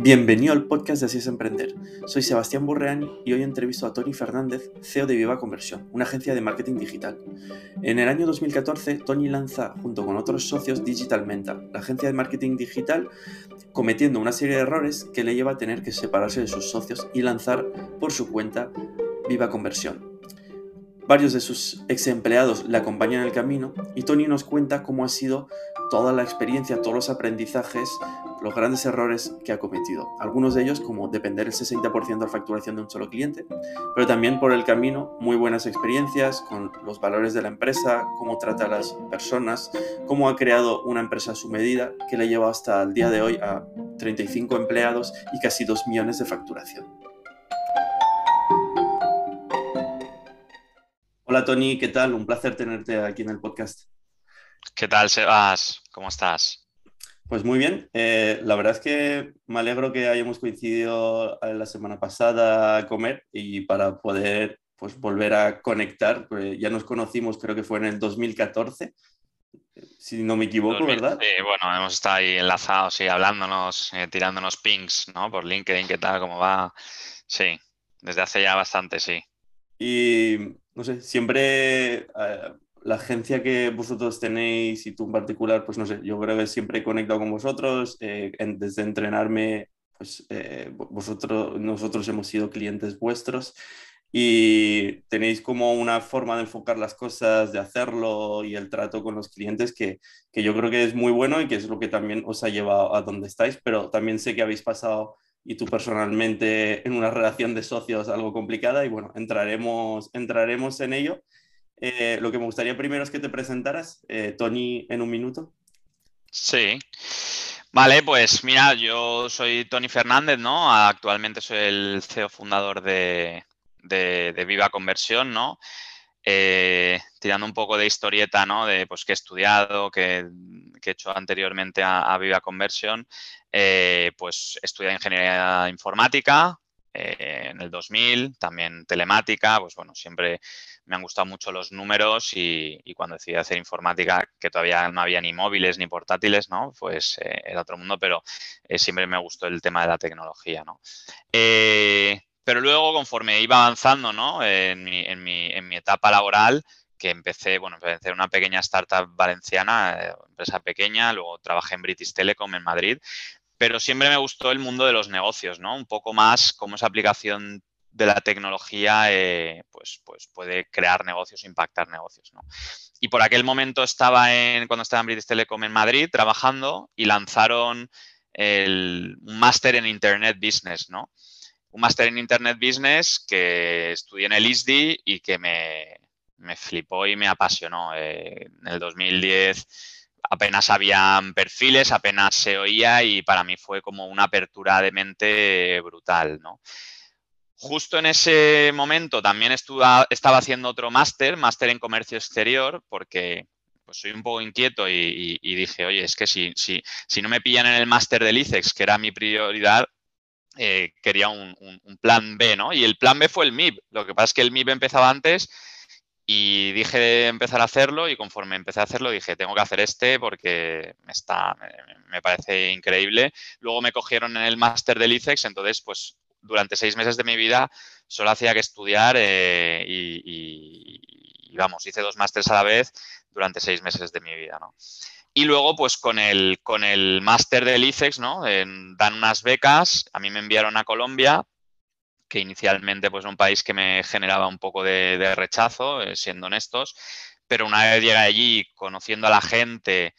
Bienvenido al podcast de Así es Emprender. Soy Sebastián Borreani y hoy entrevisto a Tony Fernández, CEO de Viva Conversión, una agencia de marketing digital. En el año 2014, Tony lanza, junto con otros socios, Digital Mental, la agencia de marketing digital, cometiendo una serie de errores que le lleva a tener que separarse de sus socios y lanzar por su cuenta Viva Conversión. Varios de sus ex empleados le acompañan en el camino y Tony nos cuenta cómo ha sido toda la experiencia, todos los aprendizajes, los grandes errores que ha cometido. Algunos de ellos como depender el 60% de la facturación de un solo cliente, pero también por el camino muy buenas experiencias con los valores de la empresa, cómo trata a las personas, cómo ha creado una empresa a su medida que le lleva hasta el día de hoy a 35 empleados y casi 2 millones de facturación. Hola Tony, ¿qué tal? Un placer tenerte aquí en el podcast. ¿Qué tal, Sebas? ¿Cómo estás? Pues muy bien. Eh, la verdad es que me alegro que hayamos coincidido la semana pasada a comer y para poder pues, volver a conectar. Pues ya nos conocimos, creo que fue en el 2014, si no me equivoco, ¿verdad? Sí, bueno, hemos estado ahí enlazados, sí, hablándonos, eh, tirándonos pings, ¿no? Por LinkedIn, ¿qué tal? ¿Cómo va? Sí, desde hace ya bastante, sí. Y no sé, siempre eh, la agencia que vosotros tenéis y tú en particular, pues no sé, yo creo que siempre he conectado con vosotros, eh, desde entrenarme, pues eh, vosotros, nosotros hemos sido clientes vuestros y tenéis como una forma de enfocar las cosas, de hacerlo y el trato con los clientes que, que yo creo que es muy bueno y que es lo que también os ha llevado a donde estáis, pero también sé que habéis pasado y tú personalmente en una relación de socios algo complicada y bueno, entraremos, entraremos en ello. Eh, lo que me gustaría primero es que te presentaras, eh, Tony, en un minuto. Sí. Vale, pues mira, yo soy Tony Fernández, ¿no? Actualmente soy el CEO fundador de, de, Viva Conversión, ¿no? Eh, tirando un poco de historieta, ¿no? De pues que he estudiado, que, he hecho anteriormente a, Viva Conversión, pues estudié ingeniería informática eh, en el 2000, también telemática, pues bueno, siempre me han gustado mucho los números y, cuando decidí hacer informática, que todavía no había ni móviles ni portátiles, ¿no? Pues era otro mundo, pero siempre me gustó el tema de la tecnología, ¿no? Pero luego, conforme iba avanzando ¿no? en, mi, en, mi, etapa laboral, que empecé, bueno, empecé en una pequeña startup valenciana, eh, empresa pequeña, luego trabajé en British Telecom en Madrid, pero siempre me gustó el mundo de los negocios, ¿no? Un poco más cómo esa aplicación de la tecnología eh, pues, pues puede crear negocios, impactar negocios. Y por aquel momento estaba en, cuando estaba en British Telecom en Madrid trabajando y lanzaron el, un máster en Internet Business, ¿no? un máster en Internet Business que estudié en el ISDI y que me, flipó y me apasionó. Eh, en el 2010 apenas habían perfiles, apenas se oía y para mí fue como una apertura de mente brutal, ¿no? Justo en ese momento también estaba haciendo otro máster, máster en comercio exterior, porque pues soy un poco inquieto y, dije, oye, es que si, si, si no me pillan en el máster del ICEX, que era mi prioridad, eh, quería un, plan B, ¿no? Y el plan B fue el MIB. Lo que pasa es que el MIB empezaba antes y dije de empezar a hacerlo y conforme empecé a hacerlo dije, tengo que hacer este porque está, me, parece increíble. Luego me cogieron en el máster del ICEX, entonces pues durante seis meses de mi vida solo hacía que estudiar eh, y, vamos, hice dos másteres a la vez durante seis meses de mi vida, ¿no? Y luego, pues con el, con el máster del ICEX, ¿no? dan unas becas, a mí me enviaron a Colombia, que inicialmente pues un país que me generaba un poco de, rechazo, eh, siendo honestos, pero una vez llegué allí, conociendo a la gente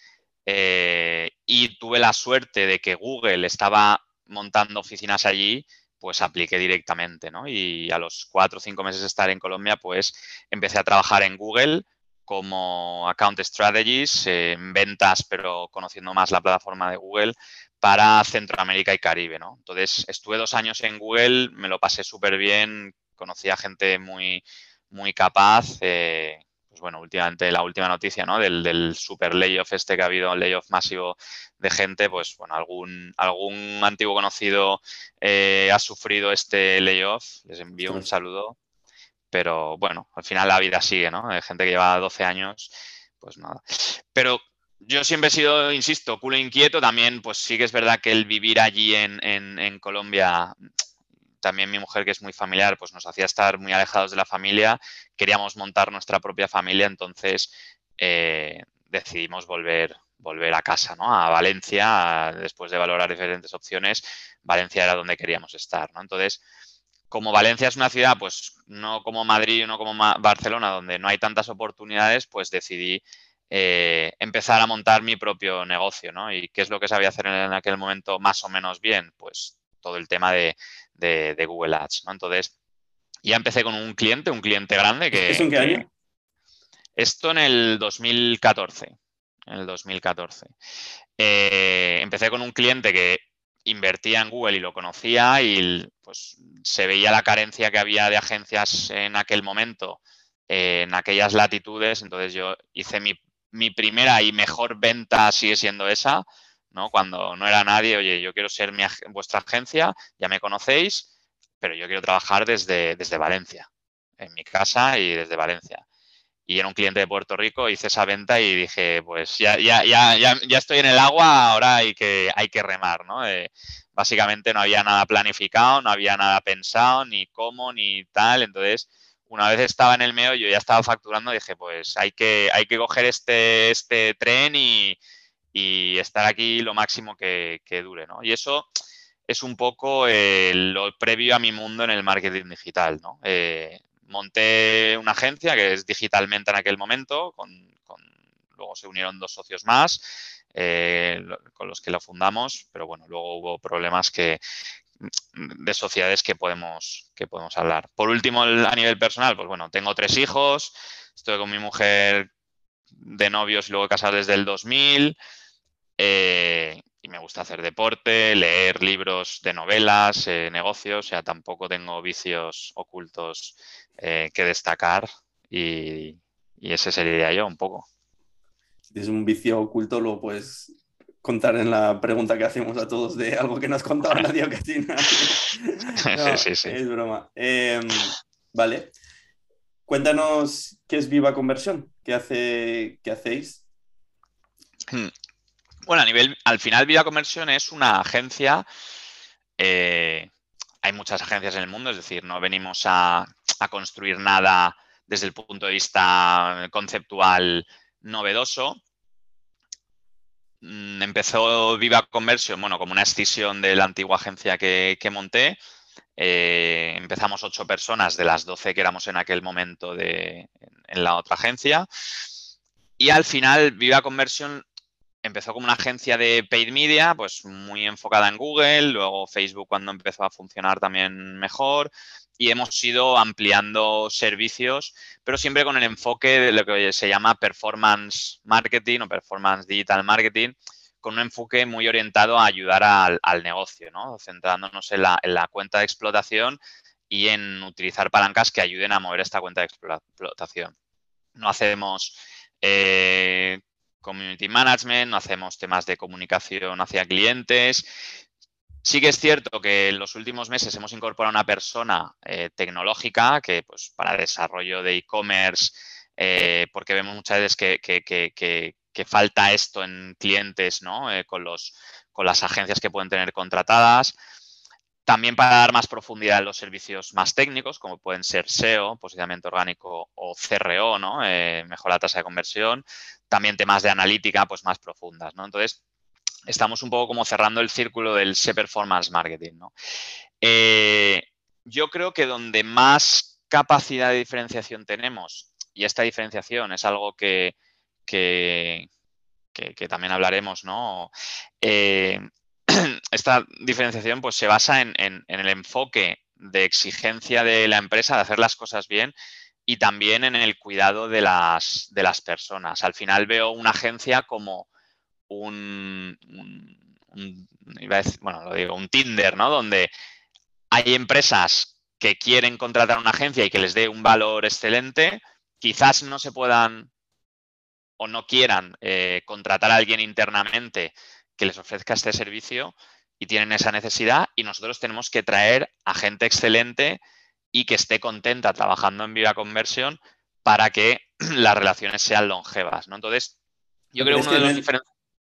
eh, y tuve la suerte de que Google estaba montando oficinas allí, pues apliqué directamente, ¿no? Y a los cuatro o cinco meses de estar en Colombia, pues empecé a trabajar en Google como Account Strategies en ventas, pero conociendo más la plataforma de Google para Centroamérica y Caribe, ¿no? Entonces, estuve dos años en Google, me lo pasé súper bien, conocí a gente muy, muy capaz. Eh, pues bueno, últimamente la última noticia, ¿no? Del, del super layoff este que ha habido, un layoff masivo de gente, pues bueno, algún, algún antiguo conocido eh, ha sufrido este layoff. Les envío un saludo pero bueno, al final la vida sigue, ¿no? Hay gente que lleva 12 años, pues nada. Pero yo siempre he sido, insisto, culo inquieto. También, pues sí que es verdad que el vivir allí en, Colombia, también mi mujer, que es muy familiar, pues nos hacía estar muy alejados de la familia. Queríamos montar nuestra propia familia, entonces eh, decidimos volver, volver a casa, ¿no? A Valencia, después de valorar diferentes opciones, Valencia era donde queríamos estar, ¿no? Entonces, como Valencia es una ciudad, pues no como Madrid, no como Barcelona, donde no hay tantas oportunidades, pues decidí eh, empezar a montar mi propio negocio, ¿no? ¿Y qué es lo que sabía hacer en aquel momento más o menos bien? Pues todo el tema de, Google Ads, ¿no? Entonces, ya empecé con un cliente, un cliente grande que... ¿Es en qué año? Esto en el 2014. En el 2014. Eh, empecé con un cliente que invertía en Google y lo conocía y pues se veía la carencia que había de agencias en aquel momento, en aquellas latitudes. Entonces yo hice mi mi primera y mejor venta sigue siendo esa, ¿no? Cuando no era nadie, oye, yo quiero ser vuestra agencia, ya me conocéis, pero yo quiero trabajar desde, desde Valencia, en mi casa y desde Valencia. Y era un cliente de Puerto Rico, hice esa venta y dije, pues ya, ya, ya, ya, estoy en el agua, ahora hay que, hay que remar, ¿no? Eh, básicamente no había nada planificado, no había nada pensado, ni cómo, ni tal. Entonces, una vez estaba en el meo, yo ya estaba facturando, dije, pues hay que, hay que coger este, este tren y, estar aquí lo máximo que, dure, ¿no? Y eso es un poco eh, lo previo a mi mundo en el marketing digital, ¿no? Eh, monté una agencia que es digitalmente en aquel momento, con, luego se unieron dos socios más, eh, con los que lo fundamos, pero bueno, luego hubo problemas que, de sociedades que podemos, que podemos hablar. Por último, a nivel personal, pues bueno, tengo tres hijos, estoy con mi mujer de novios y luego casado desde el 2000 eh, y me gusta hacer deporte, leer libros de novelas, eh, negocios, o sea, tampoco tengo vicios ocultos eh, que destacar y, y, ese sería yo un poco. Si un vicio oculto, lo puedes contar en la pregunta que hacemos a todos de algo que no has contado a nadie o que sí, sí, sí. Es broma. Em, vale. Cuéntanos qué es Viva Conversión, qué, hace, qué hacéis. Hmm. Bueno, a nivel, al final Viva Conversión es una agencia, eh, hay muchas agencias en el mundo, es decir, no venimos a, a construir nada desde el punto de vista conceptual novedoso, empezó Viva Conversion, bueno, como una escisión de la antigua agencia que, monté. Eh, empezamos ocho personas de las doce que éramos en aquel momento de, en, la otra agencia. Y al final Viva Conversion empezó como una agencia de paid media, pues muy enfocada en Google, luego Facebook cuando empezó a funcionar también mejor y hemos ido ampliando servicios, pero siempre con el enfoque de lo que se llama performance marketing o performance digital marketing, con un enfoque muy orientado a ayudar al, negocio, ¿no? centrándonos en la, cuenta de explotación y en utilizar palancas que ayuden a mover esta cuenta de explotación. No hacemos eh, community management, no hacemos temas de comunicación hacia clientes, Sí que es cierto que en los últimos meses hemos incorporado una persona eh, tecnológica que pues, para desarrollo de e-commerce, eh, porque vemos muchas veces que, falta esto en clientes ¿no? Eh, con, los, con las agencias que pueden tener contratadas. También para dar más profundidad en los servicios más técnicos, como pueden ser SEO, posicionamiento orgánico o CRO, ¿no? mejor la tasa de conversión. También temas de analítica pues, más profundas. ¿no? Entonces, estamos un poco como cerrando el círculo del C-Performance Marketing. ¿no? Eh, yo creo que donde más capacidad de diferenciación tenemos, y esta diferenciación es algo que, que, también hablaremos, ¿no? Eh, esta diferenciación pues, se basa en, el enfoque de exigencia de la empresa de hacer las cosas bien y también en el cuidado de las, de las personas. Al final veo una agencia como un, bueno, lo digo, un Tinder, ¿no? Donde hay empresas que quieren contratar una agencia y que les dé un valor excelente, quizás no se puedan o no quieran eh, contratar a alguien internamente que les ofrezca este servicio y tienen esa necesidad y nosotros tenemos que traer a gente excelente y que esté contenta trabajando en Viva Conversión para que las relaciones sean longevas. ¿no? Entonces, Yo creo que uno de los diferentes...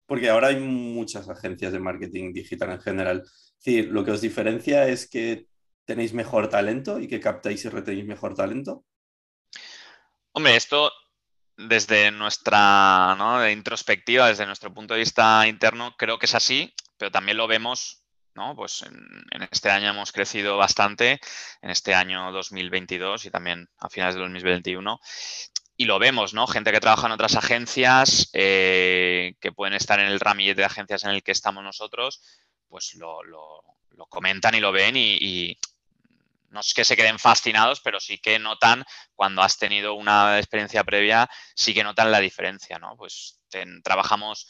Porque ahora hay muchas agencias de marketing digital en general. Es lo que os diferencia es que tenéis mejor talento y que captáis y retenéis mejor talento. Hombre, esto desde nuestra ¿no? introspectiva, desde nuestro punto de vista interno, creo que es así, pero también lo vemos, ¿no? Pues en, este año hemos crecido bastante, en este año 2022 y también a finales de 2021. Y lo vemos, ¿no? Gente que trabaja en otras agencias, eh, que pueden estar en el ramillete de agencias en el que estamos nosotros, pues lo, comentan y lo ven y, no es que se queden fascinados, pero sí que notan cuando has tenido una experiencia previa, sí que notan la diferencia, ¿no? Pues trabajamos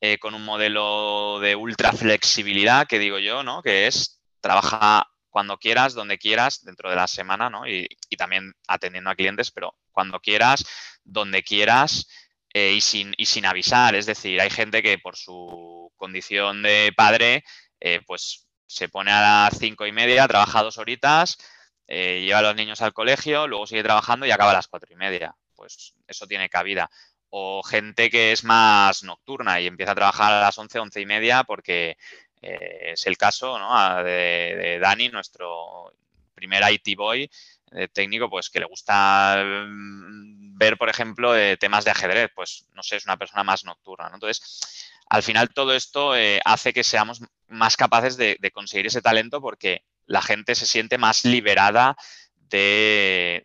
eh, con un modelo de ultra flexibilidad, que digo yo, ¿no? Que es trabaja cuando quieras, donde quieras, dentro de la semana, ¿no? Y, también atendiendo a clientes, pero cuando quieras, donde quieras eh, y, sin, y sin avisar. Es decir, hay gente que por su condición de padre, eh, pues se pone a las cinco y media, trabaja dos horitas, eh, lleva a los niños al colegio, luego sigue trabajando y acaba a las cuatro y media. Pues eso tiene cabida. O gente que es más nocturna y empieza a trabajar a las once, once y media porque eh, es el caso de, Dani, nuestro primer IT boy eh, técnico, pues que le gusta mm, ver, por ejemplo, temas de ajedrez. Pues no sé, es una persona más nocturna. Entonces, al final todo esto eh, hace que seamos más capaces de, conseguir ese talento porque la gente se siente más liberada de,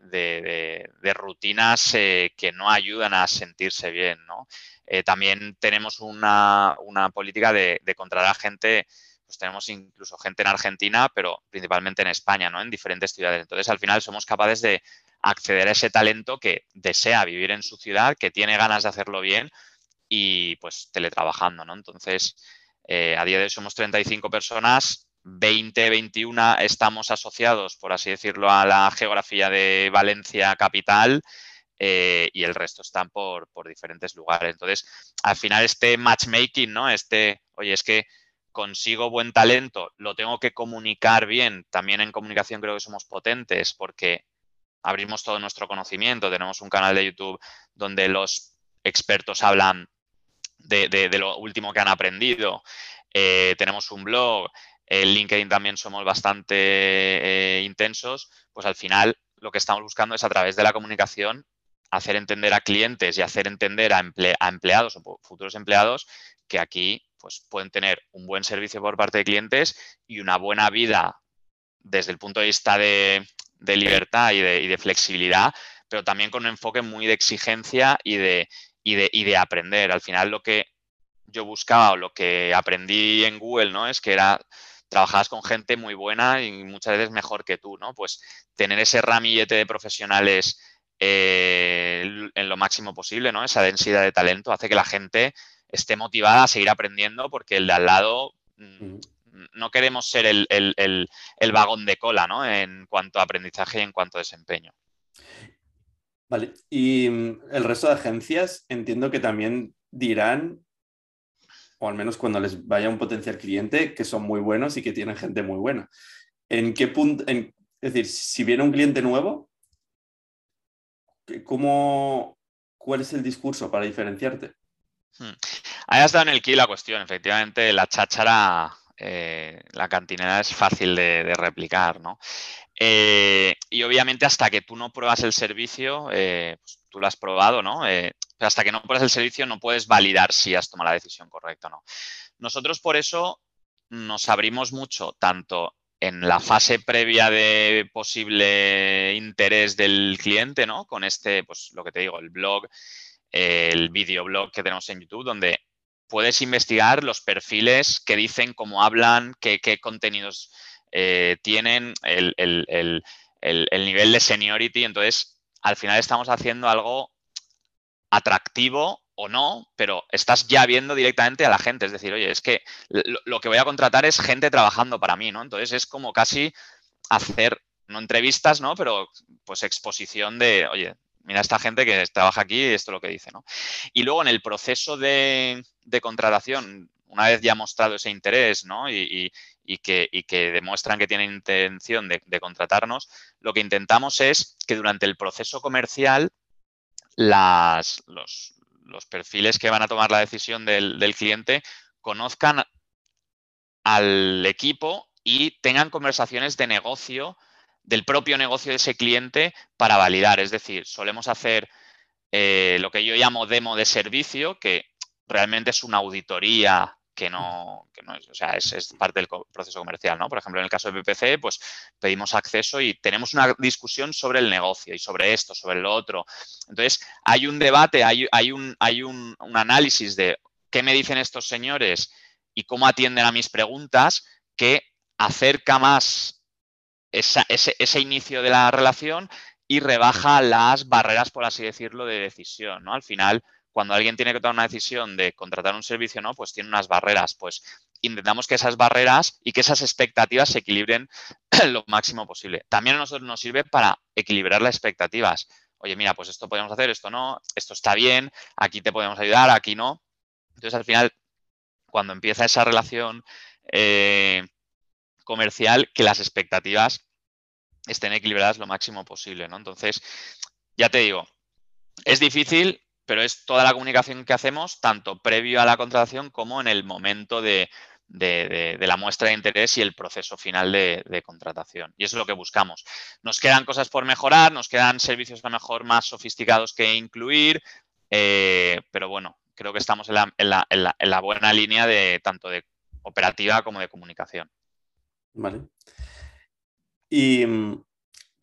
rutinas eh, que no ayudan a sentirse bien. Eh, también tenemos una, política de, contratar a gente, pues tenemos incluso gente en Argentina, pero principalmente en España, ¿no? en diferentes ciudades. Entonces, al final somos capaces de acceder a ese talento que desea vivir en su ciudad, que tiene ganas de hacerlo bien y pues teletrabajando, ¿no? Entonces, eh, a día de hoy somos 35 personas, 20, 21 estamos asociados, por así decirlo, a la geografía de Valencia capital eh, y el resto están por, diferentes lugares. Entonces, al final este matchmaking, ¿no? Este, oye, es que consigo buen talento, lo tengo que comunicar bien. También en comunicación creo que somos potentes porque abrimos todo nuestro conocimiento. Tenemos un canal de YouTube donde los expertos hablan de, lo último que han aprendido. Eh, tenemos un blog, en LinkedIn también somos bastante eh, intensos, pues al final lo que estamos buscando es a través de la comunicación hacer entender a clientes y hacer entender a, empleados o futuros empleados que aquí pues, pueden tener un buen servicio por parte de clientes y una buena vida desde el punto de vista de, libertad y de, y de, flexibilidad, pero también con un enfoque muy de exigencia y de, y de, y de aprender. Al final lo que yo buscaba o lo que aprendí en Google, ¿no? Es que era trabajabas con gente muy buena y muchas veces mejor que tú, ¿no? Pues tener ese ramillete de profesionales eh, en lo máximo posible, ¿no? Esa densidad de talento hace que la gente esté motivada a seguir aprendiendo porque el de al lado mm, no queremos ser el, el, vagón de cola, ¿no? En cuanto a aprendizaje y en cuanto a desempeño. Vale, y mm, el resto de agencias entiendo que también dirán, o al menos cuando les vaya un potencial cliente, que son muy buenos y que tienen gente muy buena. ¿En qué punto, es decir, si viene un cliente nuevo, ¿cómo, ¿cuál es el discurso para diferenciarte? Hmm. Ahí has dado en el key la cuestión. Efectivamente, la cháchara, eh, la cantinera es fácil de, replicar, ¿no? Eh, y obviamente hasta que tú no pruebas el servicio, eh, pues tú lo has probado, ¿no? Eh, pero hasta que no pruebas el servicio no puedes validar si has tomado la decisión correcta o no. Nosotros por eso nos abrimos mucho, tanto en la fase previa de posible interés del cliente, ¿no? Con este, pues lo que te digo, el blog, el videoblog que tenemos en YouTube, donde puedes investigar los perfiles que dicen cómo hablan, qué, contenidos eh, tienen el, nivel de seniority. Entonces, al final estamos haciendo algo atractivo o no, pero estás ya viendo directamente a la gente. Es decir, oye, es que lo, que voy a contratar es gente trabajando para mí, ¿no? Entonces es como casi hacer, no entrevistas, ¿no? Pero pues exposición de, oye, mira esta gente que trabaja aquí y esto es lo que dice, ¿no? Y luego en el proceso de, de contratación, una vez ya mostrado ese interés ¿no? y, que, demuestran que tienen intención de, contratarnos, lo que intentamos es que durante el proceso comercial las, los, los perfiles que van a tomar la decisión del, cliente conozcan al equipo y tengan conversaciones de negocio, del propio negocio de ese cliente para validar. Es decir, solemos hacer eh, lo que yo llamo demo de servicio, que realmente es una auditoría que no, que no es, o sea, es, parte del proceso comercial, ¿no? Por ejemplo, en el caso de PPC, pues pedimos acceso y tenemos una discusión sobre el negocio y sobre esto, sobre lo otro. Entonces, hay un debate, hay, hay, un, hay un, análisis de qué me dicen estos señores y cómo atienden a mis preguntas que acerca más ese, ese, inicio de la relación y rebaja las barreras, por así decirlo, de decisión, ¿no? Al final, cuando alguien tiene que tomar una decisión de contratar un servicio, ¿no? Pues tiene unas barreras, pues intentamos que esas barreras y que esas expectativas se equilibren lo máximo posible. También a nosotros nos sirve para equilibrar las expectativas. Oye, mira, pues esto podemos hacer, esto no, esto está bien, aquí te podemos ayudar, aquí no. Entonces, al final, cuando empieza esa relación eh, comercial, que las expectativas estén equilibradas lo máximo posible, ¿no? Entonces, ya te digo, es difícil, pero es toda la comunicación que hacemos, tanto previo a la contratación como en el momento de, la muestra de interés y el proceso final de, contratación. Y eso es lo que buscamos. Nos quedan cosas por mejorar, nos quedan servicios a lo mejor más sofisticados que incluir, eh, pero bueno, creo que estamos en la, buena línea de tanto de operativa como de comunicación. Vale. ¿Y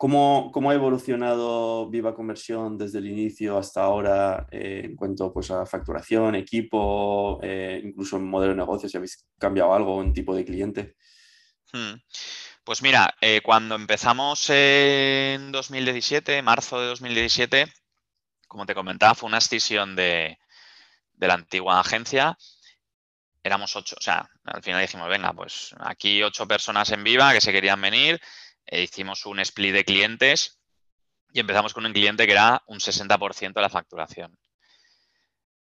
mm, cómo, ha evolucionado Viva Conversión desde el inicio hasta ahora eh, en cuanto pues, a facturación, equipo, eh, incluso en modelo de negocio, si habéis cambiado algo en tipo de cliente? Hmm. Pues mira, eh, cuando empezamos en 2017, marzo de 2017, como te comentaba, fue una escisión de, de la antigua agencia. Éramos ocho, o sea, al final dijimos, venga, pues aquí ocho personas en viva que se querían venir, e hicimos un split de clientes y empezamos con un cliente que era un 60% de la facturación.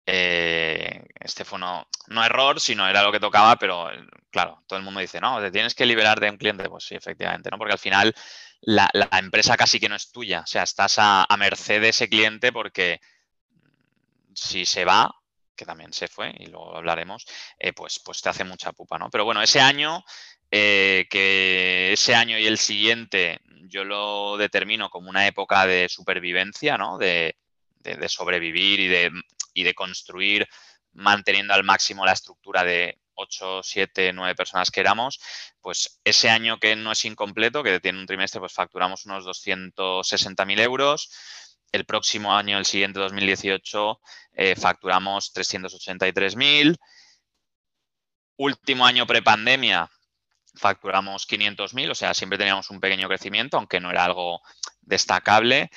Eh, este fue no, no, error, sino era lo que tocaba, pero claro, todo el mundo dice, no, te tienes que liberar de un cliente. Pues sí, efectivamente, ¿no? Porque al final la, empresa casi que no es tuya. O sea, estás a, a merced de ese cliente porque si se va, que también se fue y luego hablaremos, eh, pues, pues te hace mucha pupa, ¿no? Pero bueno, ese año, eh, que ese año y el siguiente yo lo determino como una época de supervivencia, ¿no? De, sobrevivir y de, construir manteniendo al máximo la estructura de 8, 7, 9 personas que éramos, pues ese año que no es incompleto, que tiene un trimestre, pues facturamos unos 260.000 euros, el próximo año, el siguiente 2018, eh, facturamos 383.000. Último año prepandemia, facturamos 500.000, o sea, siempre teníamos un pequeño crecimiento, aunque no era algo destacable.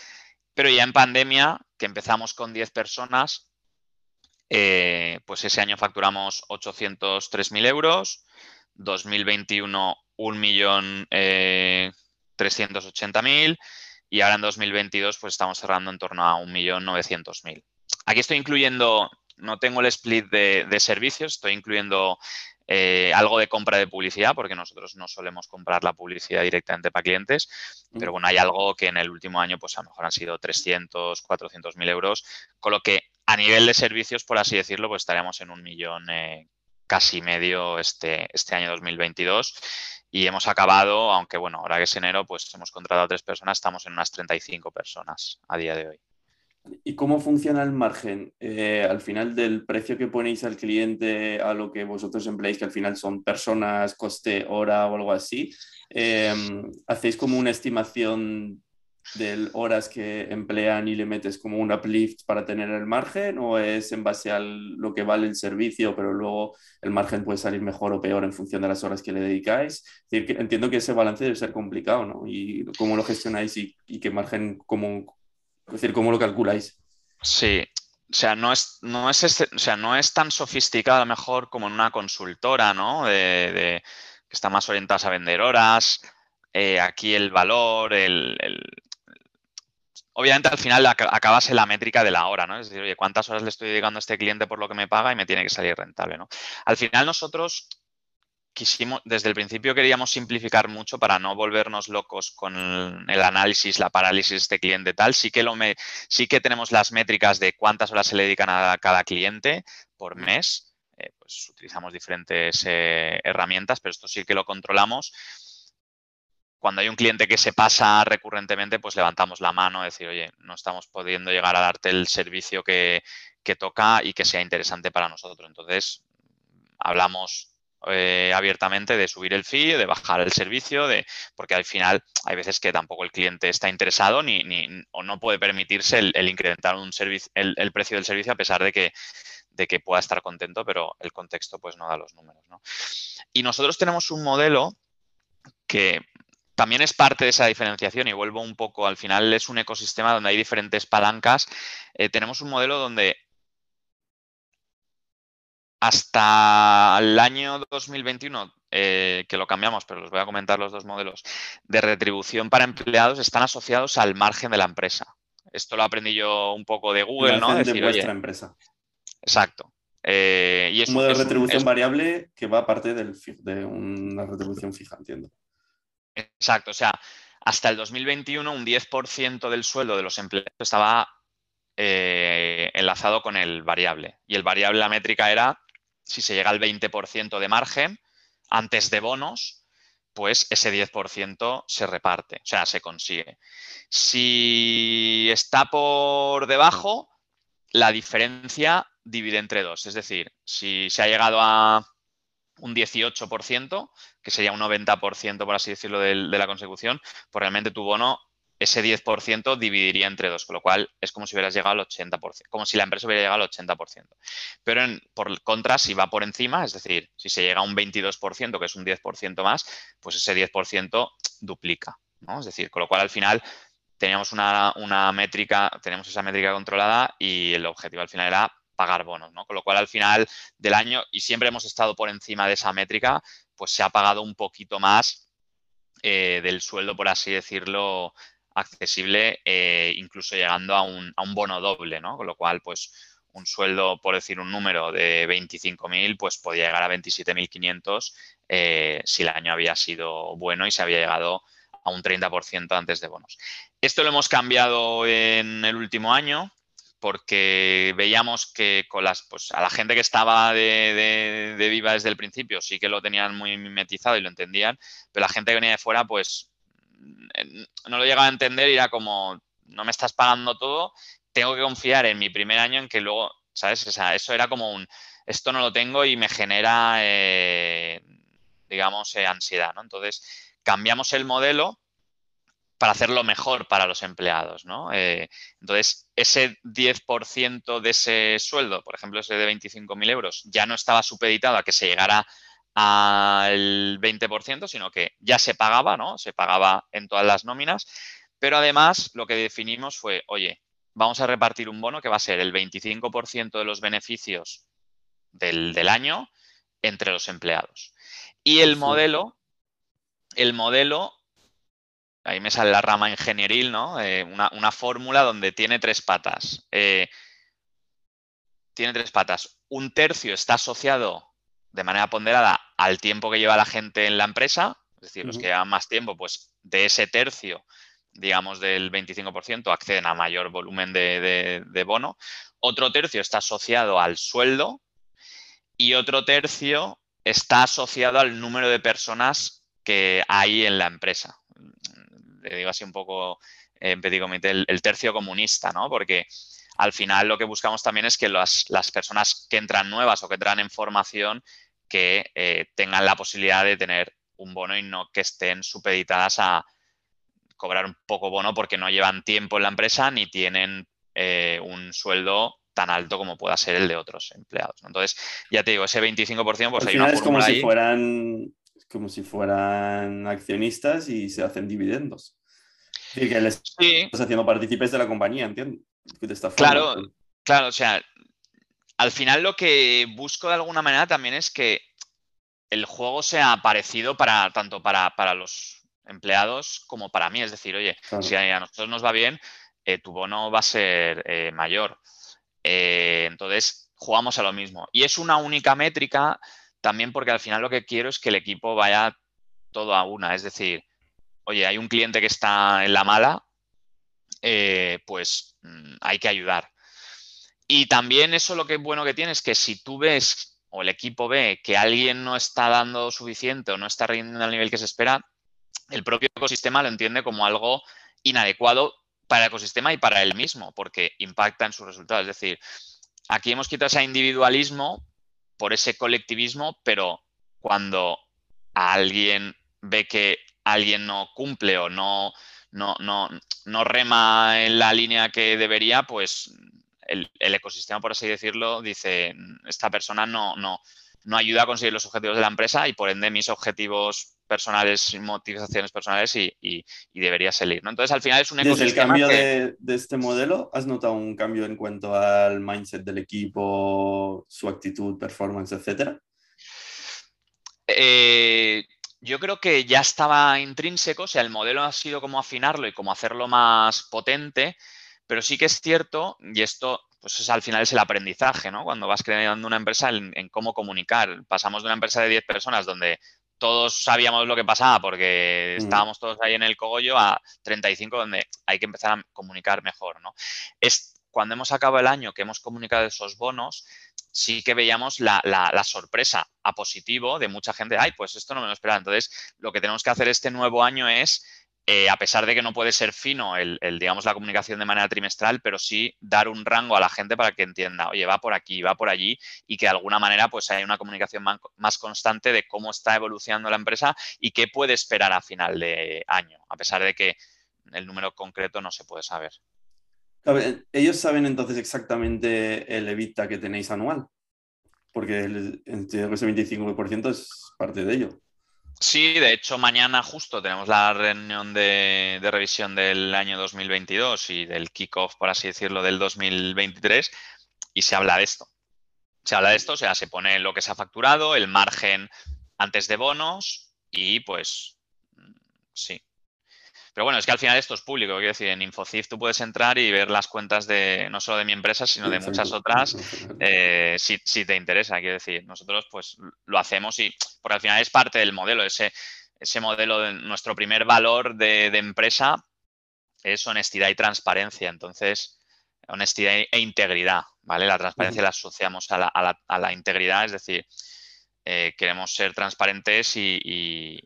Pero ya en pandemia, que empezamos con 10 personas, eh, pues ese año facturamos 803.000 euros, 2021 1.380.000 y ahora en 2022 pues estamos cerrando en torno a 1.900.000. Aquí estoy incluyendo, no tengo el split de, servicios, estoy incluyendo eh, algo de compra de publicidad, porque nosotros no solemos comprar la publicidad directamente para clientes, mm. pero bueno, hay algo que en el último año, pues a lo mejor han sido 300, 400 mil euros, con lo que a nivel de servicios, por así decirlo, pues estaríamos en un millón eh, casi medio este, este año 2022 y hemos acabado, aunque bueno, ahora que es enero, pues hemos contratado a tres personas, estamos en unas 35 personas a día de hoy. ¿Y cómo funciona el margen? Eh, al final del precio que ponéis al cliente a lo que vosotros empleáis, que al final son personas, coste, hora o algo así, em, ¿hacéis como una estimación de horas que emplean y le metes como un uplift para tener el margen o es en base a lo que vale el servicio, pero luego el margen puede salir mejor o peor en función de las horas que le dedicáis? decir, que entiendo que ese balance debe ser complicado, ¿no? Y cómo lo gestionáis y, qué margen, cómo, es decir, cómo lo calculáis. Sí, o sea, no es, no es, o sea, no es tan sofisticado a lo mejor como en una consultora, ¿no? Que está más orientada a vender horas. Eh, aquí el valor, el, obviamente al final acabas en la métrica de la hora, ¿no? Es decir, oye, ¿cuántas horas le estoy dedicando a este cliente por lo que me paga y me tiene que salir rentable, ¿no? Al final nosotros quisimos, desde el principio queríamos simplificar mucho para no volvernos locos con el, análisis, la parálisis de este cliente tal. Sí que, lo me, sí que tenemos las métricas de cuántas horas se le dedican a cada cliente por mes. Eh, pues utilizamos diferentes eh, herramientas, pero esto sí que lo controlamos. Cuando hay un cliente que se pasa recurrentemente, pues levantamos la mano, decir, oye, no estamos pudiendo llegar a darte el servicio que, que toca y que sea interesante para nosotros. Entonces, hablamos eh, abiertamente de subir el fee, de bajar el servicio, de, porque al final hay veces que tampoco el cliente está interesado ni, ni o no puede permitirse el, incrementar un servicio, el, precio del servicio a pesar de que, de que pueda estar contento, pero el contexto pues no da los números. ¿no? Y nosotros tenemos un modelo que también es parte de esa diferenciación y vuelvo un poco, al final es un ecosistema donde hay diferentes palancas. Eh, tenemos un modelo donde hasta el año 2021, eh, que lo cambiamos, pero los voy a comentar los dos modelos, de retribución para empleados están asociados al margen de la empresa. Esto lo aprendí yo un poco de Google, ¿no? de vuestra empresa. Exacto. Eh, y es, un modelo de retribución variable que va aparte de una retribución fija, entiendo. Exacto. O sea, hasta el 2021 un 10% del sueldo de los empleados estaba eh, enlazado con el variable. Y el variable, la métrica era si se llega al 20% de margen antes de bonos, pues ese 10% se reparte, o sea, se consigue. Si está por debajo, la diferencia divide entre dos. Es decir, si se ha llegado a un 18%, que sería un 90%, por así decirlo, de, de la consecución, pues realmente tu bono ese 10% dividiría entre dos, con lo cual es como si hubieras llegado al 80%, como si la empresa hubiera llegado al 80%. Pero por contra, si va por encima, es decir, si se llega a un 22%, que es un 10% más, pues ese 10% duplica, ¿no? Es decir, con lo cual al final teníamos una, métrica, tenemos esa métrica controlada y el objetivo al final era pagar bonos, ¿no? Con lo cual al final del año, y siempre hemos estado por encima de esa métrica, pues se ha pagado un poquito más eh, del sueldo, por así decirlo, accesible, eh, incluso llegando a un, bono doble, ¿no? Con lo cual, pues, un sueldo, por decir un número, de 25.000, pues podía llegar a 27.500 eh, si el año había sido bueno y se había llegado a un 30% antes de bonos. Esto lo hemos cambiado en el último año porque veíamos que con las, pues, a la gente que estaba de, de, Viva desde el principio sí que lo tenían muy mimetizado y lo entendían, pero la gente que venía de fuera, pues no lo llegaba a entender y era como, no me estás pagando todo, tengo que confiar en mi primer año en que luego, ¿sabes? O sea, eso era como un, esto no lo tengo y me genera, eh, digamos, eh, ansiedad, ¿no? Entonces, cambiamos el modelo para hacerlo mejor para los empleados, ¿no? Eh, entonces, ese 10% de ese sueldo, por ejemplo, ese de 25.000 euros, ya no estaba supeditado a que se llegara al 20%, sino que ya se pagaba, ¿no? Se pagaba en todas las nóminas, pero además lo que definimos fue, oye, vamos a repartir un bono que va a ser el 25% de los beneficios del, año entre los empleados. Y el modelo, el modelo, ahí me sale la rama ingenieril, ¿no? Eh, una, fórmula donde tiene tres patas. Eh, tiene tres patas. Un tercio está asociado de manera ponderada al tiempo que lleva la gente en la empresa, es decir, los que llevan más tiempo, pues de ese tercio, digamos del 25%, acceden a mayor volumen de, bono. Otro tercio está asociado al sueldo y otro tercio está asociado al número de personas que hay en la empresa. Le digo así un poco en petit comité, el, tercio comunista, ¿no? Porque al final lo que buscamos también es que las, las, personas que entran nuevas o que entran en formación que eh, tengan la posibilidad de tener un bono y no que estén supeditadas a cobrar un poco bono porque no llevan tiempo en la empresa ni tienen eh, un sueldo tan alto como pueda ser el de otros empleados. Entonces, ya te digo, ese 25%, pues hay una es como si fueran como si fueran accionistas y se hacen dividendos. Es que les estás haciendo partícipes de la compañía, ¿entiendes? claro, claro, o sea, al final lo que busco de alguna manera también es que el juego sea parecido para tanto para, los empleados como para mí. Es decir, oye, si a nosotros nos va bien, eh, tu bono va a ser eh, mayor. Eh, entonces, jugamos a lo mismo. Y es una única métrica también porque al final lo que quiero es que el equipo vaya todo a una. Es decir, oye, hay un cliente que está en la mala, pues mm, hay que ayudar. Y también eso lo que es bueno que tiene es que si tú ves o el equipo ve que alguien no está dando suficiente o no está rindiendo al nivel que se espera, el propio ecosistema lo entiende como algo inadecuado para el ecosistema y para él mismo, porque impacta en sus resultados. Es decir, aquí hemos quitado ese individualismo por ese colectivismo, pero cuando alguien ve que alguien no cumple o no, no, no, no rema en la línea que debería, pues el, ecosistema, por así decirlo, dice, esta persona no, no, no ayuda a conseguir los objetivos de la empresa y por ende mis objetivos personales y motivaciones personales y, debería salir. ¿no? Entonces, al final es un ecosistema. Desde el cambio de, este modelo, ¿has notado un cambio en cuanto al mindset del equipo, su actitud, performance, etcétera? Eh, yo creo que ya estaba intrínseco, o sea, el modelo ha sido como afinarlo y como hacerlo más potente, pero sí que es cierto, y esto pues es, al final es el aprendizaje, ¿no? Cuando vas creando una empresa en, en, cómo comunicar. Pasamos de una empresa de 10 personas donde todos sabíamos lo que pasaba porque mm. estábamos todos ahí en el cogollo a 35 donde hay que empezar a comunicar mejor, ¿no? Es cuando hemos acabado el año que hemos comunicado esos bonos, sí que veíamos la, la, sorpresa a positivo de mucha gente, ay, pues esto no me lo esperaba. Entonces, lo que tenemos que hacer este nuevo año es eh, a pesar de que no puede ser fino el, digamos, la comunicación de manera trimestral, pero sí dar un rango a la gente para que entienda, oye, va por aquí, va por allí y que de alguna manera pues haya una comunicación más, constante de cómo está evolucionando la empresa y qué puede esperar a final de año, a pesar de que el número concreto no se puede saber. Ellos saben entonces exactamente el evita que tenéis anual, porque el, ese 25% es parte de ello. Sí, de hecho mañana justo tenemos la reunión de, revisión del año 2022 y del kickoff, por así decirlo, del 2023 y se habla de esto. Se habla de esto, o sea, se pone lo que se ha facturado, el margen antes de bonos y pues sí, pero bueno, es que al final esto es público, quiero decir, en Infocif tú puedes entrar y ver las cuentas de no solo de mi empresa, sino de muchas otras, eh, si, te interesa, quiero decir. Nosotros pues lo hacemos y, porque al final es parte del modelo, ese, ese modelo de nuestro primer valor de, empresa es honestidad y transparencia. Entonces, honestidad e integridad, ¿vale? La transparencia la asociamos a la, integridad, es decir, eh, queremos ser transparentes y,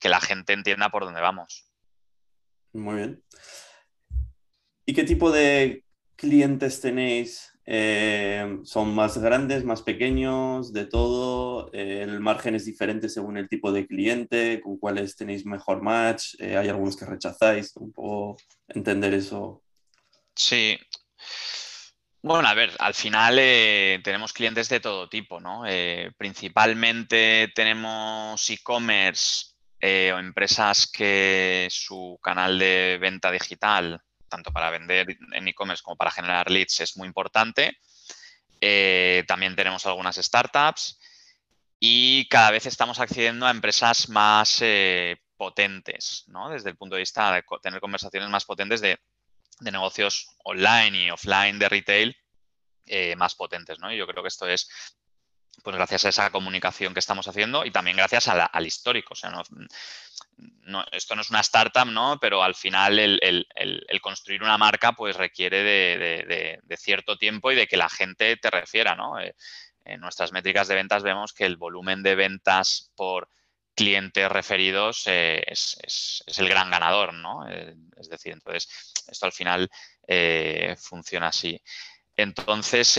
que la gente entienda por dónde vamos. Muy bien. ¿Y qué tipo de clientes tenéis? Eh, ¿Son más grandes, más pequeños, de todo? Eh, ¿El margen es diferente según el tipo de cliente? ¿Con cuáles tenéis mejor match? Eh, ¿Hay algunos que rechazáis? Un poco entender eso. Sí. Bueno, a ver, al final tenemos clientes de todo tipo, ¿no? principalmente tenemos e-commerce eh, o empresas que su canal de venta digital, tanto para vender en e-commerce como para generar leads, es muy importante. Eh, también tenemos algunas startups y cada vez estamos accediendo a empresas más eh, potentes, ¿no? Desde el punto de vista de tener conversaciones más potentes de, negocios online y offline de retail más potentes, ¿no? Y yo creo que esto es pues gracias a esa comunicación que estamos haciendo y también gracias al histórico. O sea, no, esto no es una startup, ¿no? Pero al final el, construir una marca pues requiere de, cierto tiempo y de que la gente te refiera, ¿no? Eh, en nuestras métricas de ventas vemos que el volumen de ventas por clientes referidos eh, es, el gran ganador, ¿no? Eh, es decir, entonces esto al final funciona así. Entonces,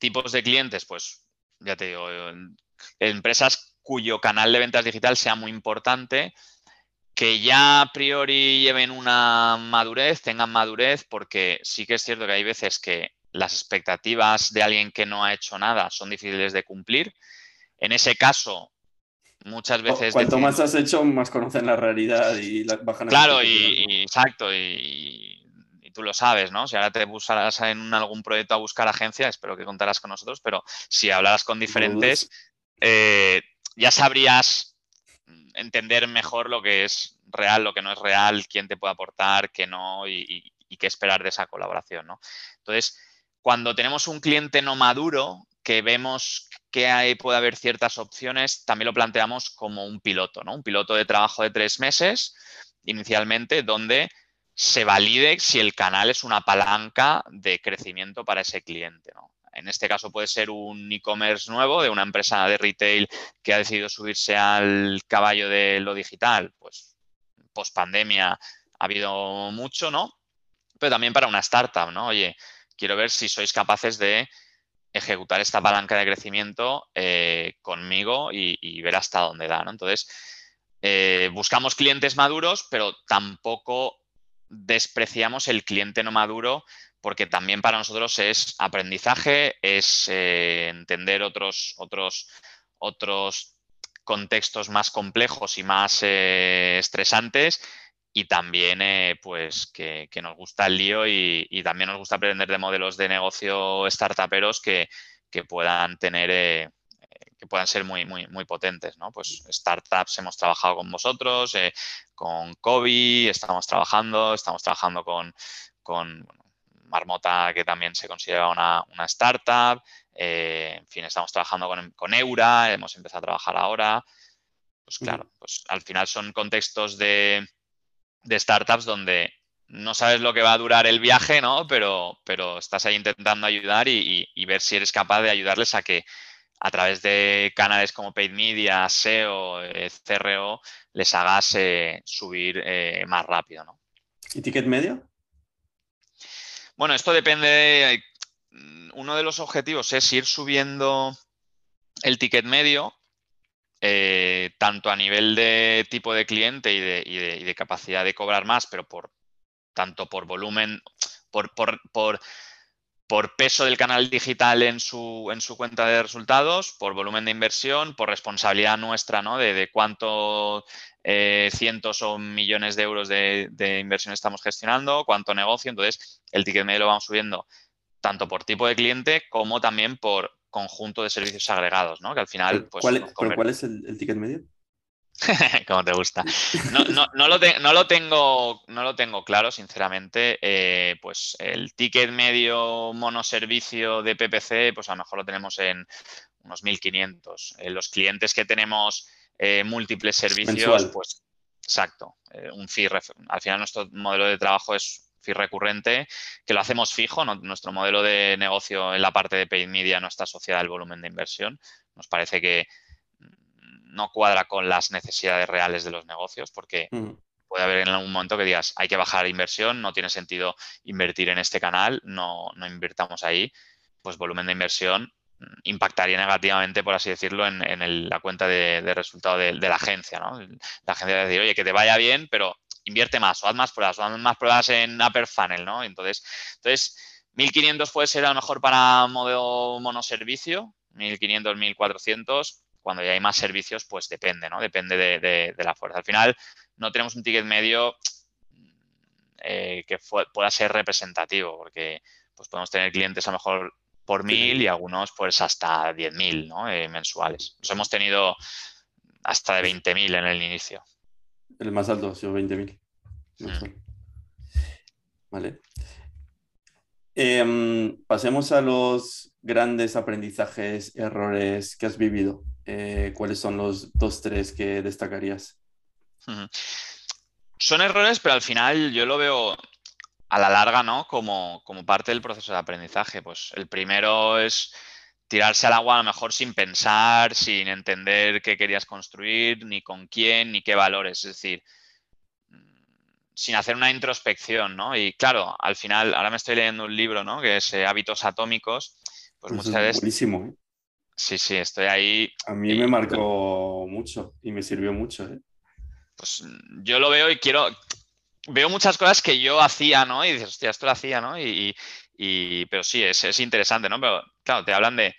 Tipos de clientes, pues ya te digo, empresas cuyo canal de ventas digital sea muy importante, que ya a priori lleven una madurez, tengan madurez, porque sí que es cierto que hay veces que las expectativas de alguien que no ha hecho nada son difíciles de cumplir. En ese caso, muchas veces... Cuanto más has hecho, más conocen la realidad y la, bajan... Claro, y, exacto, y, tú lo sabes, ¿no? Si ahora te buscarás en algún proyecto a buscar agencia, espero que contarás con nosotros, pero si hablaras con diferentes, eh, ya sabrías entender mejor lo que es real, lo que no es real, quién te puede aportar, qué no y, qué esperar de esa colaboración, ¿no? Entonces, cuando tenemos un cliente no maduro, que vemos que hay, puede haber ciertas opciones, también lo planteamos como un piloto, ¿no? Un piloto de trabajo de tres meses inicialmente, donde se valide si el canal es una palanca de crecimiento para ese cliente, ¿no? En este caso puede ser un e-commerce nuevo de una empresa de retail que ha decidido subirse al caballo de lo digital. Pues post pandemia ha habido mucho, ¿no? Pero también para una startup, ¿no? Oye, quiero ver si sois capaces de ejecutar esta palanca de crecimiento eh, conmigo y, ver hasta dónde da, ¿no? Entonces, eh, buscamos clientes maduros, pero tampoco despreciamos el cliente no maduro porque también para nosotros es aprendizaje, es eh, entender otros, otros, otros contextos más complejos y más eh, estresantes y también eh, pues que, nos gusta el lío y, también nos gusta aprender de modelos de negocio startuperos que, que puedan tener que puedan ser muy, muy, muy potentes, ¿no? Pues startups hemos trabajado con vosotros, con Kobe, estamos trabajando, estamos trabajando con, con Marmota, que también se considera una, startup. Eh, en fin, estamos trabajando con, Eura, hemos empezado a trabajar ahora. Pues claro, pues al final son contextos de, startups donde no sabes lo que va a durar el viaje, ¿no? Pero, pero estás ahí intentando ayudar y, ver si eres capaz de ayudarles a que a través de canales como Paid Media, SEO, eh, CRO, les hagas eh, subir más rápido, ¿no? ¿Y ticket medio? Bueno, esto depende. De, mm, uno de los objetivos es ir subiendo el ticket medio, eh, tanto a nivel de tipo de cliente y de, capacidad de cobrar más, pero por tanto por volumen, por, por, peso del canal digital en su, en su, cuenta de resultados, por volumen de inversión, por responsabilidad nuestra, ¿no? De, de cuánto eh, cientos o millones de euros de, inversión estamos gestionando, cuánto negocio. Entonces, el ticket medio lo vamos subiendo tanto por tipo de cliente como también por conjunto de servicios agregados, ¿no? Que al final. Pues, ¿Cuál, es el, ticket medio? Como te gusta. No, lo no, lo tengo, no lo tengo claro, sinceramente. Eh, pues el ticket medio monoservicio de PPC, pues a lo mejor lo tenemos en unos 1.500. Eh, los clientes que tenemos eh, múltiples servicios, pues exacto, eh, un fee, al final nuestro modelo de trabajo es fee recurrente, que lo hacemos fijo, nuestro modelo de negocio en la parte de paid media no está asociado al volumen de inversión, nos parece que no cuadra con las necesidades reales de los negocios, porque puede haber en algún momento que digas, hay que bajar inversión, no tiene sentido invertir en este canal, no, no invirtamos ahí, pues volumen de inversión impactaría negativamente, por así decirlo, en, la cuenta de, resultado de, la agencia. ¿no? La agencia va a decir, oye, que te vaya bien, pero invierte más o haz más pruebas o haz más pruebas en Upper Funnel. ¿no? Entonces, entonces 1500 puede ser a lo mejor para modelo monoservicio, 1500, 1400. Cuando ya hay más servicios, pues depende, ¿no? Depende de, la fuerza. Al final, no tenemos un ticket medio eh, que pueda ser representativo, porque pues podemos tener clientes a lo mejor por mil y algunos pues hasta 10.000 ¿no? Eh, mensuales. Nos hemos tenido hasta de 20.000 en el inicio. El más alto ha sido 20.000. Mm. Vale. Em, pasemos a los grandes aprendizajes, errores que has vivido. Eh, ¿Cuáles son los dos, tres que destacarías? Son errores, pero al final yo lo veo, a la larga, ¿no? Como, como parte del proceso de aprendizaje. Pues el primero es tirarse al agua a lo mejor sin pensar, sin entender qué querías construir, ni con quién, ni qué valores. Es decir, sin hacer una introspección, ¿no? Y claro, al final, ahora me estoy leyendo un libro, ¿no? Que es eh, Hábitos Atómicos. Pues muchas veces... Buenísimo, ¿eh? Sí, sí, estoy ahí. A mí me marcó mucho y me sirvió mucho, ¿eh? Pues yo lo veo y quiero, veo muchas cosas que yo hacía, ¿no? Y dices, hostia, esto lo hacía, ¿no? Y, pero sí, es, es, interesante, ¿no? Pero claro, te hablan de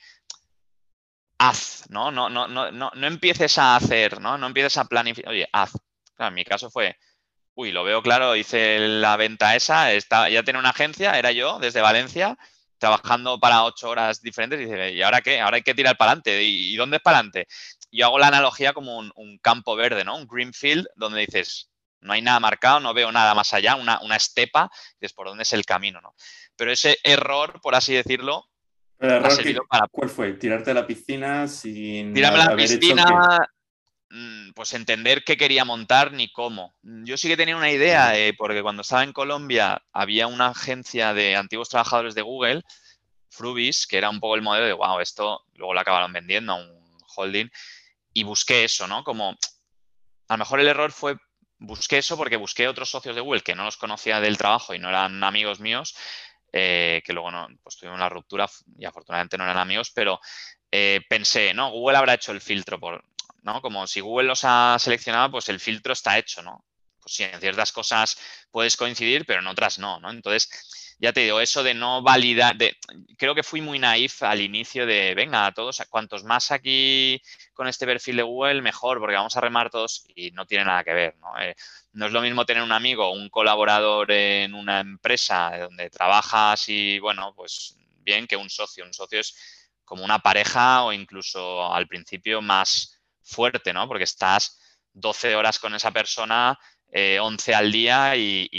haz, ¿no? No, no, no, no, no empieces a hacer, ¿no? No empieces a planificar. Oye, haz. Claro, en mi caso fue, uy, lo veo claro, hice la venta esa, está, ya tenía una agencia, era yo, desde Valencia, trabajando para ocho horas diferentes, y dice, ¿y ahora qué? Ahora hay que tirar para adelante. ¿Y, dónde es para adelante? Yo hago la analogía como un, un campo verde, ¿no? Un green field, donde dices, no hay nada marcado, no veo nada más allá, una, una estepa, y es por dónde es el camino, ¿no? Pero ese error, por así decirlo, ¿Cuál fue? ¿Tirarte a la piscina sin Tirarme a la piscina, pues entender qué quería montar ni cómo. Yo sí que tenía una idea, eh, porque cuando estaba en Colombia había una agencia de antiguos trabajadores de Google, Frubis, que era un poco el modelo de, wow, esto luego lo acabaron vendiendo a un holding, y busqué eso, ¿no? Como, a lo mejor el error fue busqué eso porque busqué otros socios de Google que no los conocía del trabajo y no eran amigos míos, eh, que luego no, pues tuvimos una ruptura y afortunadamente no eran amigos, pero eh, pensé, ¿no? Google habrá hecho el filtro por, ¿no? Como si Google los ha seleccionado, pues el filtro está hecho, ¿no? Pues sí, en ciertas cosas puedes coincidir, pero en otras no, ¿no? Entonces, ya te digo, eso de no validar, de, creo que fui muy naif al inicio de, venga, a todos, cuantos más aquí con este perfil de Google, mejor, porque vamos a remar todos y no tiene nada que ver, ¿no? Eh, no es lo mismo tener un amigo, un colaborador en una empresa donde trabajas y, bueno, pues bien que un socio. Un socio es como una pareja o incluso al principio más fuerte, ¿no? Porque estás 12 horas con esa persona 11 eh, al día y,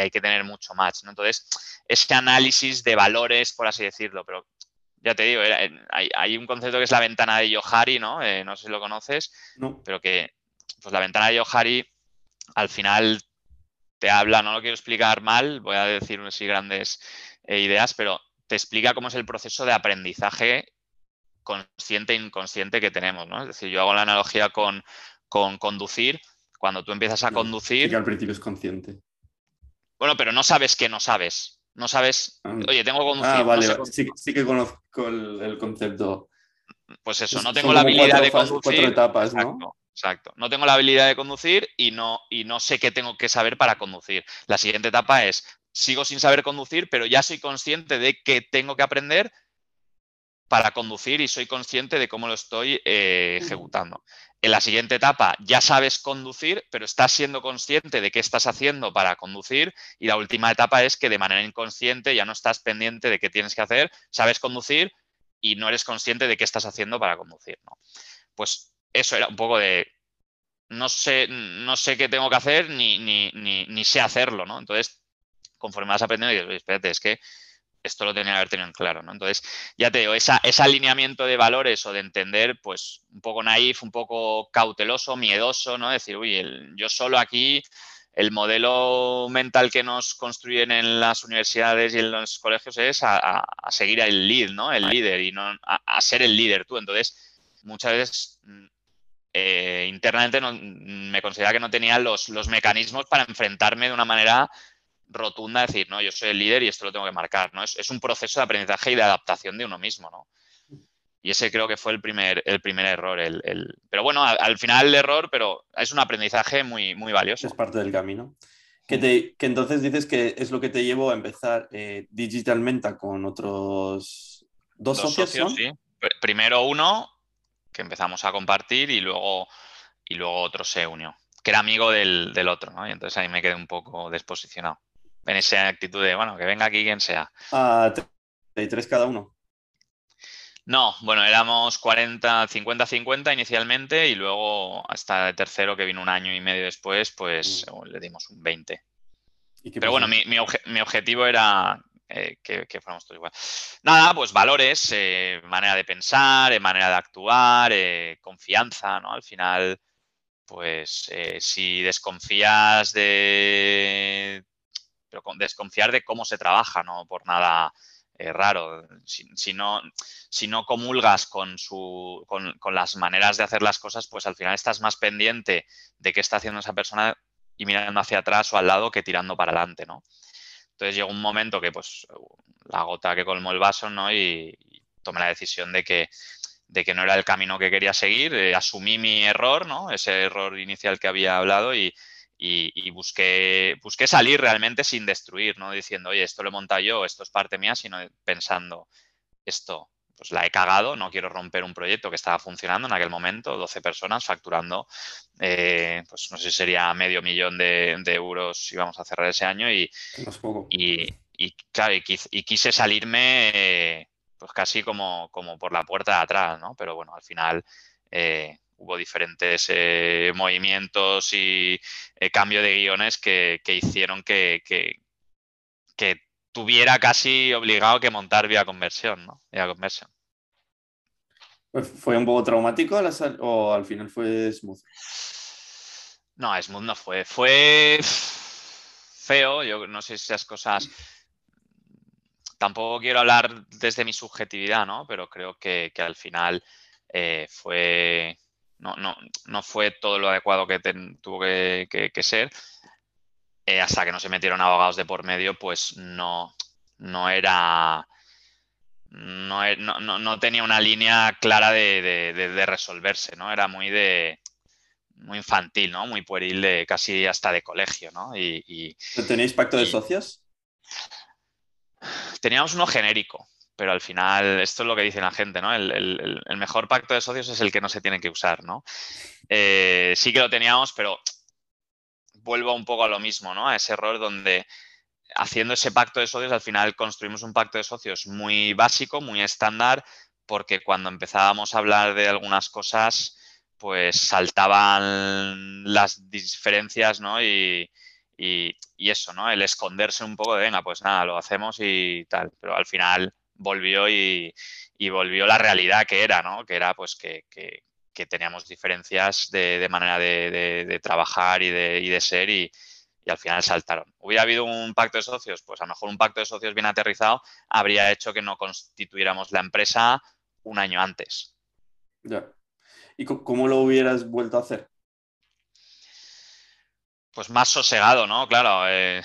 hay que tener mucho más. ¿no? Entonces, ese análisis de valores, por así decirlo, pero ya te digo, hay, un concepto que es la ventana de Johari, ¿no? Eh, no sé si lo conoces, pero que pues la ventana de Johari al final te habla, no lo quiero explicar mal, voy a decir así grandes eh, ideas, pero te explica cómo es el proceso de aprendizaje consciente e inconsciente que tenemos, ¿no? Es decir, yo hago la analogía con, con conducir cuando tú empiezas a conducir. Que al principio es consciente. Bueno, pero no sabes que no sabes. No sabes. Ah. Oye, tengo que conducir. Ah, vale. sí, que conozco el, concepto. Pues eso, no tengo la habilidad de conducir. Cuatro etapas, ¿no? Exacto, No tengo la habilidad de conducir y no, y no sé qué tengo que saber para conducir. La siguiente etapa es, sigo sin saber conducir, pero ya soy consciente de que tengo que aprender para conducir y soy consciente de cómo lo estoy eh, ejecutando. En la siguiente etapa ya sabes conducir, pero estás siendo consciente de qué estás haciendo para conducir. Y la última etapa es que de manera inconsciente ya no estás pendiente de qué tienes que hacer, sabes conducir y no eres consciente de qué estás haciendo para conducir. ¿no? Pues eso era un poco de no sé, no sé qué tengo que hacer ni, ni, ni, sé hacerlo. ¿no? Entonces, conforme vas aprendiendo, dices, espérate, es que esto lo tenía que haber tenido en claro, ¿no? Entonces, ya te digo, esa, ese alineamiento de valores o de entender, pues, un poco naif, un poco cauteloso, miedoso, ¿no? Decir, uy, yo solo aquí, el modelo mental que nos construyen en las universidades y en los colegios es a, seguir el lead, ¿no? El líder y no a, ser el líder tú. Entonces, muchas veces mm, eh, internamente me considera que no tenía los, los mecanismos para enfrentarme de una manera rotunda decir, no, yo soy el líder y esto lo tengo que marcar, ¿no? Es, un proceso de aprendizaje y de adaptación de uno mismo, ¿no? Y ese creo que fue el primer, el primer error. El, Pero bueno, al, final el error, pero es un aprendizaje muy, muy valioso. Es parte del camino. Que, te, que entonces dices que es lo que te llevó a empezar eh, digitalmente con otros dos, socios. Sí. Primero uno, que empezamos a compartir, y luego, y luego otro se unió, que era amigo del, del otro, ¿no? Y entonces ahí me quedé un poco desposicionado en esa actitud de, bueno, que venga aquí quien sea. Ah, 33 cada uno. No, bueno, éramos 40, 50, 50 inicialmente y luego hasta el tercero que vino un año y medio después, pues mm. le dimos un 20. Pero bueno, mi, objetivo era eh, que, fuéramos todos igual. Nada, pues valores, eh, manera de pensar, eh, manera de actuar, confianza, ¿no? Al final, pues si desconfías de pero con desconfiar de cómo se trabaja, no por nada eh, raro. Si, si no comulgas con, su, con, las maneras de hacer las cosas, pues al final estás más pendiente de qué está haciendo esa persona y mirando hacia atrás o al lado que tirando para adelante, ¿no? Entonces llegó un momento que, pues, la gota que colmó el vaso, ¿no? Y, tomé la decisión de que, de que no era el camino que quería seguir, eh, asumí mi error, ¿no? Ese error inicial que había hablado y, y, busqué, busqué salir realmente sin destruir, no diciendo, oye, esto lo he montado yo, esto es parte mía, sino pensando, esto pues la he cagado, no quiero romper un proyecto que estaba funcionando en aquel momento, 12 personas facturando, eh, pues no sé si sería medio millón de, euros íbamos a cerrar ese año y, y, y, claro, y, quise salirme eh, pues casi como, como por la puerta de atrás, ¿no? Pero bueno, al final eh, hubo diferentes eh, movimientos y eh, cambio de guiones que, hicieron que, tuviera casi obligado que montar vía conversión, ¿no? Vía conversión. Pues, ¿Fue un poco traumático o al final fue smooth? No, smooth no fue. Fue feo. Yo no sé si esas cosas. Tampoco quiero hablar desde mi subjetividad, ¿no? Pero creo que, al final eh, fue. No, no, fue todo lo adecuado que tuvo que, ser. Eh, hasta que no se metieron abogados de por medio, pues no, no era e, no, no, no, tenía una línea clara de, resolverse, ¿no? Era muy de muy infantil, ¿no? Muy pueril, de casi hasta de colegio, ¿no? Y, ¿Tenéis pacto de socios? Teníamos uno genérico, pero al final, esto es lo que dice la gente, ¿no? El, mejor pacto de socios es el que no se tiene que usar, ¿no? Eh, sí que lo teníamos, pero vuelvo un poco a lo mismo, ¿no? A ese error donde haciendo ese pacto de socios, al final construimos un pacto de socios muy básico, muy estándar, porque cuando empezábamos a hablar de algunas cosas, pues saltaban las diferencias, ¿no? Y, eso, ¿no? El esconderse un poco de, venga, pues nada, lo hacemos y tal. Pero al final volvió y, volvió la realidad que era, ¿no? Que era pues que, teníamos diferencias de, manera de, trabajar y de, y ser y, y al final saltaron. ¿Hubiera habido un pacto de socios? Pues a lo mejor un pacto de socios bien aterrizado habría hecho que no constituyéramos la empresa un año antes. Ya. ¿Y cómo lo hubieras vuelto a hacer? Pues más sosegado, ¿no? Claro, eh,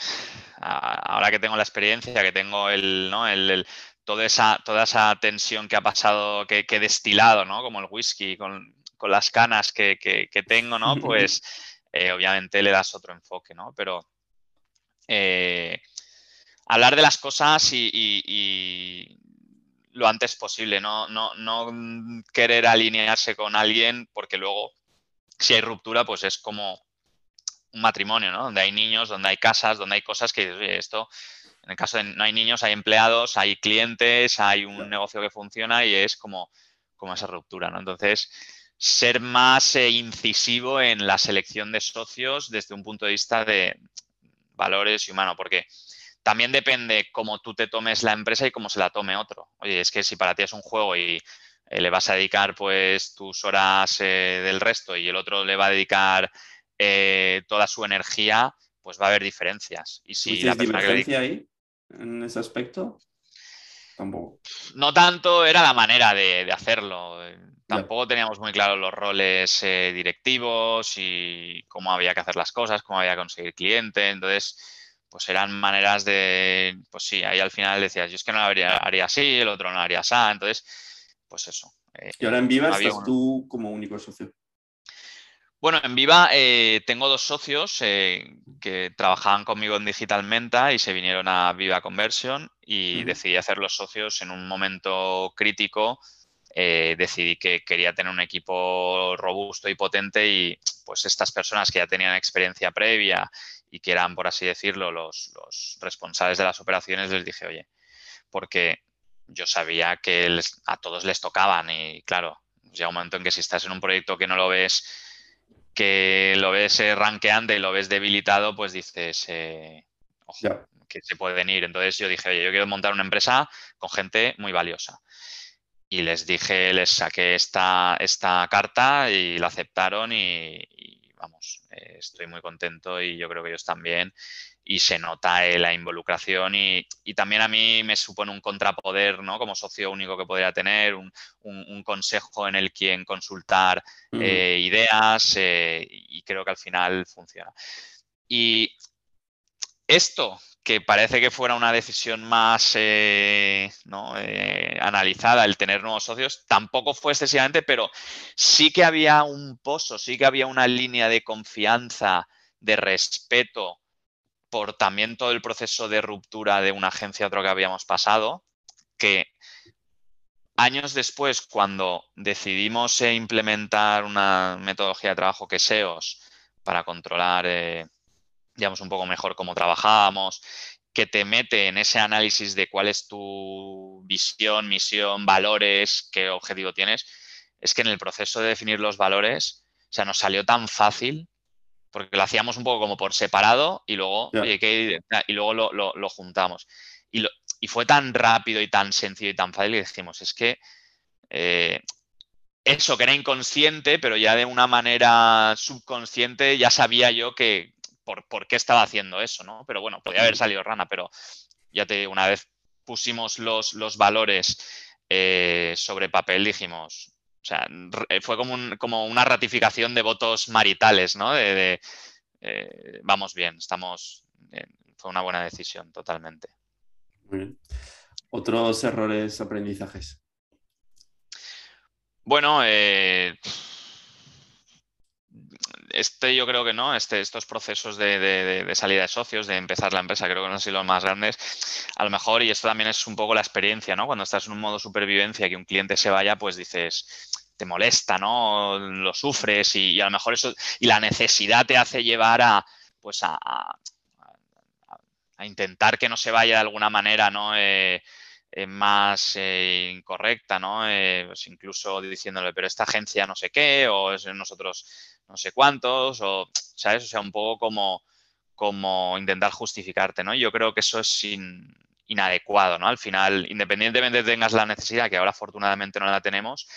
ahora que tengo la experiencia, que tengo el, ¿no? el, toda, esa, toda esa tensión que ha pasado, que, he destilado, ¿no? Como el whisky, con, las canas que, que tengo, ¿no? Pues eh, obviamente le das otro enfoque, ¿no? Pero eh, hablar de las cosas y, lo antes posible, ¿no? No, querer alinearse con alguien porque luego si hay ruptura, pues es como un matrimonio, ¿no? Donde hay niños, donde hay casas, donde hay cosas que esto, en el caso de no hay niños, hay empleados, hay clientes, hay un negocio que funciona y es como, como esa ruptura, ¿no? Entonces, ser más eh, incisivo en la selección de socios desde un punto de vista de valores y humano, porque también depende cómo tú te tomes la empresa y cómo se la tome otro. Oye, es que si para ti es un juego y eh, le vas a dedicar pues tus horas eh, del resto y el otro le va a dedicar toda su energía, pues va a haber diferencias. Y si la diferencia ahí en ese aspecto? Tampoco. No tanto, era la manera de hacerlo. Tampoco teníamos muy claros los roles eh, directivos y cómo había que hacer las cosas, cómo había que conseguir cliente. Entonces, pues eran maneras de, pues sí, ahí al final decías, yo es que no lo haría, haría así, el otro no lo haría así. Entonces, pues eso. Eh, y ahora en Viva estás tú como único socio. Bueno, en Viva eh, tengo dos socios que trabajaban conmigo en Digital Menta y se vinieron a Viva Conversion y decidí hacer los socios. En un momento crítico eh, decidí que quería tener un equipo robusto y potente y pues estas personas que ya tenían experiencia previa y que eran, por así decirlo, los, responsables de las operaciones, les dije, oye, porque yo sabía que a todos les tocaban y claro, llega un momento en que si estás en un proyecto que no lo ves, que lo ves eh, ranqueante y lo ves debilitado, pues dices, eh, ojo, que se pueden ir. Entonces yo dije, oye, yo quiero montar una empresa con gente muy valiosa y les dije, les saqué esta, esta carta y la aceptaron y, vamos, eh, estoy muy contento y yo creo que ellos también. Y se nota eh, la involucración y, también a mí me supone un contrapoder, ¿no? Como socio único que podría tener, un, consejo en el quien consultar eh, ideas y creo que al final funciona. Y esto que parece que fuera una decisión más eh, eh, analizada el tener nuevos socios, tampoco fue excesivamente, pero sí que había un pozo, sí que había una línea de confianza, de respeto por también todo el proceso de ruptura de una agencia a otro que habíamos pasado, que años después, cuando decidimos eh, implementar una metodología de trabajo que SEOs para controlar digamos, un poco mejor cómo trabajábamos, que te mete en ese análisis de cuál es tu visión, misión, valores, qué objetivo tienes, es que en el proceso de definir los valores, o sea, nos salió tan fácil porque lo hacíamos un poco como por separado y luego, y luego lo, juntamos. y, fue tan rápido y tan sencillo y tan fácil que dijimos, es que eh, eso que era inconsciente, pero ya de una manera subconsciente ya sabía yo que por, por, qué estaba haciendo eso, ¿no? Pero bueno, podía haber salido rana, pero ya te digo, una vez pusimos los, los valores eh, sobre papel, dijimos, o sea, fue como, como, una ratificación de votos maritales, ¿no? De, eh, vamos bien, estamos, fue una buena decisión, totalmente. Muy bien. ¿Otros errores, aprendizajes? Bueno, eh, este yo creo que no, este, estos procesos de, salida de socios, de empezar la empresa, creo que no han sido los más grandes. A lo mejor, y esto también es un poco la experiencia, ¿no? Cuando estás en un modo supervivencia, que un cliente se vaya, pues dices, te molesta, ¿no? Lo sufres y, a lo mejor eso, y la necesidad te hace llevar a, pues a, intentar que no se vaya de alguna manera, ¿no? Eh, eh, más eh, incorrecta, ¿no? Pues incluso diciéndole, pero esta agencia no sé qué, o es nosotros no sé cuántos, o, ¿sabes? O sea, un poco como, como intentar justificarte, ¿no? Yo creo que eso es inadecuado, ¿no? Al final, independientemente de tengas la necesidad, que ahora afortunadamente no la tenemos,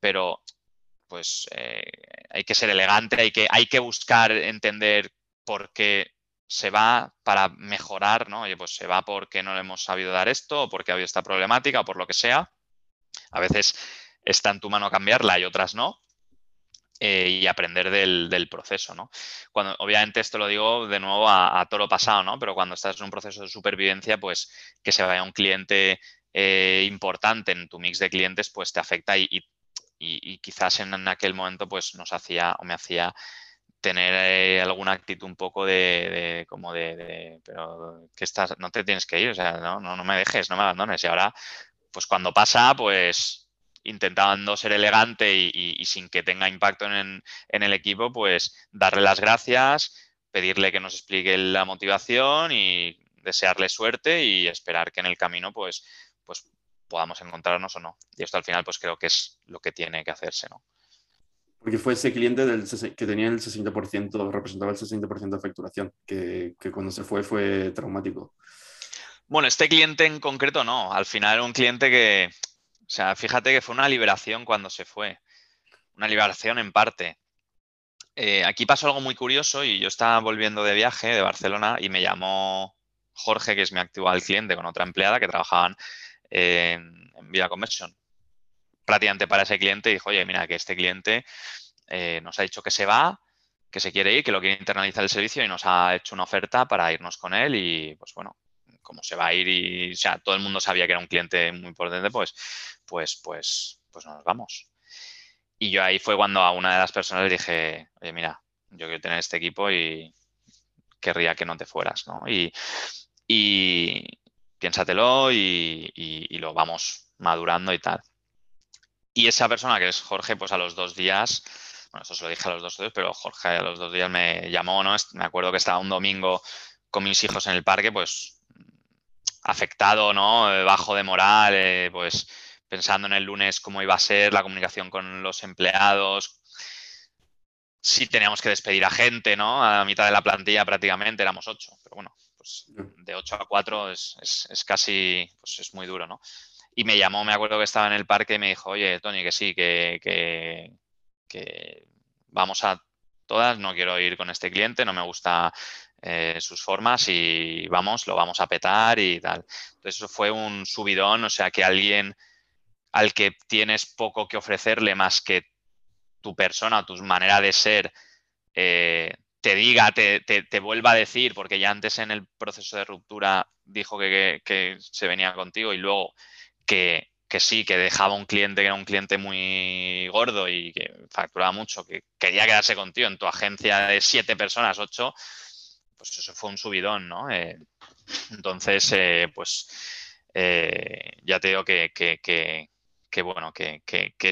pero pues eh, hay que ser elegante, hay que, hay que buscar entender por qué se va para mejorar, ¿no? Oye, pues se va porque no le hemos sabido dar esto, o porque ha habido esta problemática, o por lo que sea. A veces está en tu mano cambiarla y otras no. Eh, y aprender del, proceso, ¿no? Cuando, obviamente esto lo digo de nuevo a, a, toro pasado, ¿no? Pero cuando estás en un proceso de supervivencia, pues que se vaya un cliente eh, importante en tu mix de clientes, pues te afecta y, y, quizás en, aquel momento pues nos hacía o me hacía tener eh, alguna actitud un poco de, como de, pero que estás, no te tienes que ir, o sea, no, no, me dejes, no me abandones. Y ahora, pues cuando pasa, pues intentando ser elegante y, sin que tenga impacto en, en, el equipo, pues darle las gracias, pedirle que nos explique la motivación y desearle suerte y esperar que en el camino, pues, pues podamos encontrarnos o no. Y esto al final, pues creo que es lo que tiene que hacerse, ¿no? Porque fue ese cliente del, que tenía el 60%, representaba el 60% de facturación, que, que, cuando se fue fue traumático. Bueno, este cliente en concreto no. Al final era un cliente que, o sea, fíjate que fue una liberación cuando se fue. Una liberación en parte. Eh, aquí pasó algo muy curioso y yo estaba volviendo de viaje de Barcelona y me llamó Jorge, que es mi actual cliente, con otra empleada que trabajaban en, Vida Conversion. Prácticamente para ese cliente dijo, oye, mira, que este cliente eh, nos ha dicho que se va, que se quiere ir, que lo quiere internalizar el servicio y nos ha hecho una oferta para irnos con él y pues bueno, como se va a ir y o sea, todo el mundo sabía que era un cliente muy importante, pues, pues, pues, pues nos vamos. Y yo ahí fue cuando a una de las personas le dije, oye, mira, yo quiero tener este equipo y querría que no te fueras, ¿no? Y, y, piénsatelo y, lo vamos madurando y tal. Y esa persona que es Jorge, pues a los dos días, bueno, eso se lo dije a los dos días, pero Jorge a los dos días me llamó, ¿no? Me acuerdo que estaba un domingo con mis hijos en el parque, pues afectado, ¿no? Bajo de moral, eh, pues pensando en el lunes cómo iba a ser la comunicación con los empleados, si teníamos que despedir a gente, ¿no? A la mitad de la plantilla prácticamente éramos ocho, pero bueno, pues, de 8 a 4 es, casi, pues es muy duro, ¿no? Y me llamó, me acuerdo que estaba en el parque y me dijo, oye, Tony, que sí, que, que, vamos a todas, no quiero ir con este cliente, no me gusta eh, sus formas y vamos, lo vamos a petar y tal. Entonces eso fue un subidón, o sea, que alguien al que tienes poco que ofrecerle más que tu persona, tu manera de ser, eh, te diga, te, te, vuelva a decir, porque ya antes en el proceso de ruptura dijo que, se venía contigo y luego que, sí, que dejaba un cliente que era un cliente muy gordo y que facturaba mucho, que quería quedarse contigo en tu agencia de siete personas, ocho, pues eso fue un subidón, ¿no? Eh, entonces, eh, pues eh, ya te digo que, que bueno, que,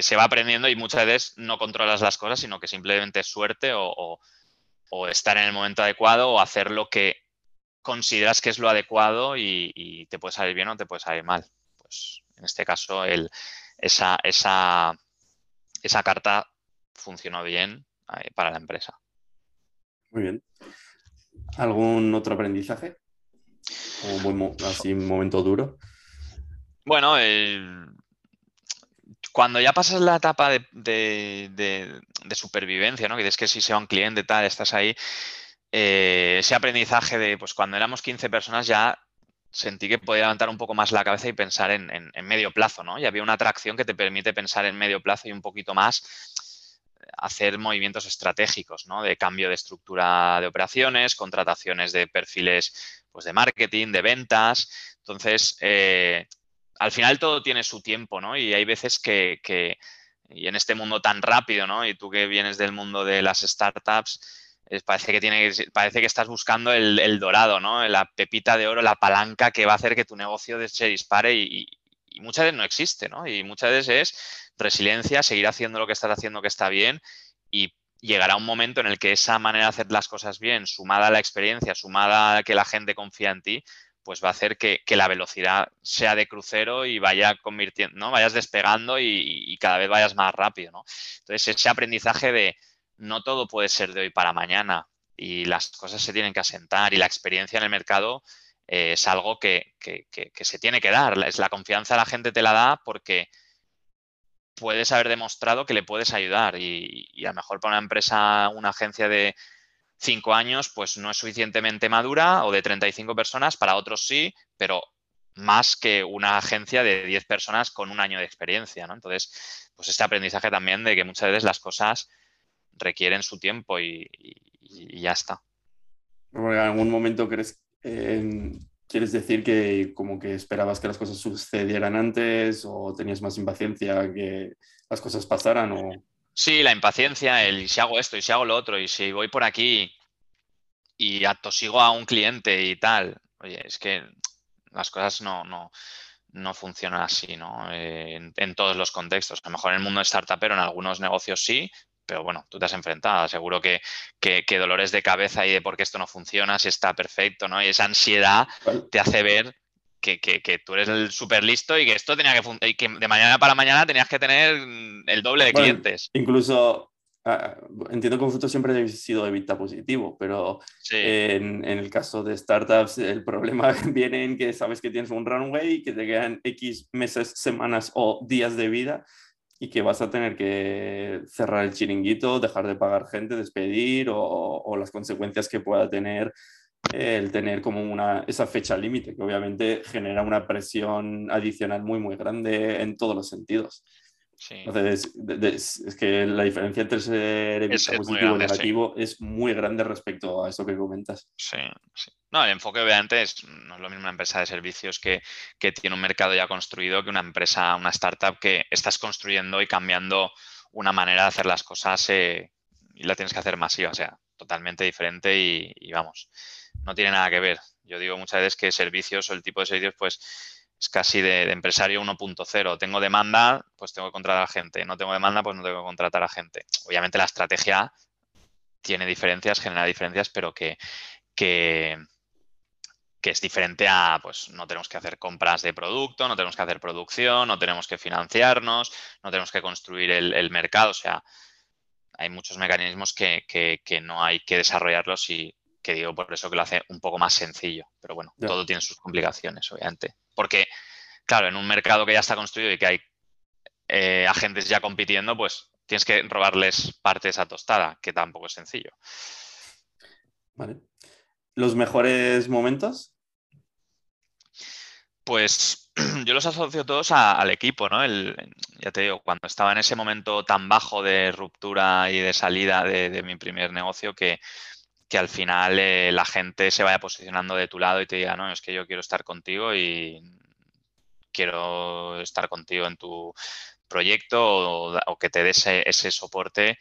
se va aprendiendo y muchas veces no controlas las cosas, sino que simplemente es suerte o, o estar en el momento adecuado o hacer lo que consideras que es lo adecuado y, te puede salir bien o te puede salir mal. Pues en este caso el, esa, esa, esa carta funcionó bien para la empresa. Muy bien. ¿Algún otro aprendizaje? un así un momento duro. Bueno, cuando ya pasas la etapa de, supervivencia, ¿no? Que dices que si sea un cliente tal, estás ahí, eh, ese aprendizaje de, pues cuando éramos 15 personas ya sentí que podía levantar un poco más la cabeza y pensar en, medio plazo, ¿no? Y había una atracción que te permite pensar en medio plazo y un poquito más hacer movimientos estratégicos, ¿no? De cambio de estructura de operaciones, contrataciones de perfiles pues, de marketing, de ventas. Entonces, eh, al final todo tiene su tiempo, ¿no? Y hay veces que, y en este mundo tan rápido, ¿no? Y tú que vienes del mundo de las startups, parece que tiene, parece que estás buscando el, dorado, ¿no? La pepita de oro, la palanca que va a hacer que tu negocio se dispare y, muchas veces no existe, ¿no? Y muchas veces es resiliencia, seguir haciendo lo que estás haciendo que está bien y llegará un momento en el que esa manera de hacer las cosas bien, sumada a la experiencia, sumada a que la gente confía en ti, pues va a hacer que, la velocidad sea de crucero y vaya convirtiendo, ¿no? Vayas despegando y, y cada vez vayas más rápido, ¿no? Entonces, ese aprendizaje de no todo puede ser de hoy para mañana y las cosas se tienen que asentar y la experiencia en el mercado eh, es algo que, se tiene que dar. Es la confianza la gente te la da porque puedes haber demostrado que le puedes ayudar y, a lo mejor para una empresa, una agencia de cinco años, pues no es suficientemente madura o de 35 personas, para otros sí, pero más que una agencia de 10 personas con un año de experiencia, ¿no? Entonces, pues este aprendizaje también de que muchas veces las cosas requieren su tiempo y, ya está. ¿En algún momento crees, quieres decir que como que esperabas que las cosas sucedieran antes o tenías más impaciencia que las cosas pasaran? O... Sí, la impaciencia, el si hago esto y si hago lo otro y si voy por aquí y atosigo a un cliente y tal. Oye, es que las cosas no, no, no funcionan así, ¿no? Eh, en, en, todos los contextos. A lo mejor en el mundo de startup, pero en algunos negocios sí, pero bueno, tú te has enfrentado, seguro que, que, dolores de cabeza y de por qué esto no funciona, si está perfecto, ¿no? Y esa ansiedad te hace ver que, que, tú eres el súper listo y que esto tenía que y que de mañana para mañana tenías que tener el doble de clientes. Incluso ah, entiendo que fruto siempre ha sido de vista positivo, pero en, en, el caso de startups el problema viene en que sabes que tienes un runway, que te quedan X meses, semanas o días de vida y que vas a tener que cerrar el chiringuito, dejar de pagar gente, despedir o, las consecuencias que pueda tener el tener como una, esa fecha límite, que obviamente genera una presión adicional muy, muy grande en todos los sentidos. Entonces, es, que la diferencia entre ser positivo y negativo es muy grande respecto a eso que comentas. Sí, sí. No, el enfoque obviamente es, no es lo mismo una empresa de servicios que, tiene un mercado ya construido que una empresa, una startup que estás construyendo y cambiando una manera de hacer las cosas eh, y la tienes que hacer masiva, o sea, totalmente diferente y, y vamos, no tiene nada que ver. Yo digo muchas veces que servicios o el tipo de servicios, pues es casi de, empresario 1.0. Tengo demanda, pues tengo que contratar a gente. No tengo demanda, pues no tengo que contratar a gente. Obviamente la estrategia tiene diferencias, genera diferencias, pero que, que, es diferente a, pues no tenemos que hacer compras de producto, no tenemos que hacer producción, no tenemos que financiarnos, no tenemos que construir el, mercado. O sea, hay muchos mecanismos que, que no hay que desarrollarlos y que digo por eso que lo hace un poco más sencillo. Pero bueno, todo tiene sus complicaciones, obviamente. Porque, claro, en un mercado que ya está construido y que hay eh, agentes ya compitiendo, pues tienes que robarles parte de esa tostada, que tampoco es sencillo. Vale. ¿Los mejores momentos? Pues yo los asocio todos al equipo, ¿no? ya te digo, cuando estaba en ese momento tan bajo de ruptura y de salida de mi primer negocio que que al final eh, la gente se vaya posicionando de tu lado y te diga, no, es que yo quiero estar contigo y quiero estar contigo en tu proyecto o, que te dé ese, soporte,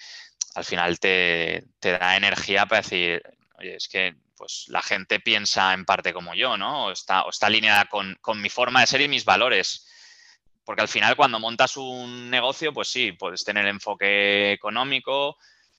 al final te, da energía para decir, oye, es que pues la gente piensa en parte como yo, ¿no? O está, o está alineada con, con mi forma de ser y mis valores. Porque al final cuando montas un negocio, pues sí, puedes tener enfoque económico,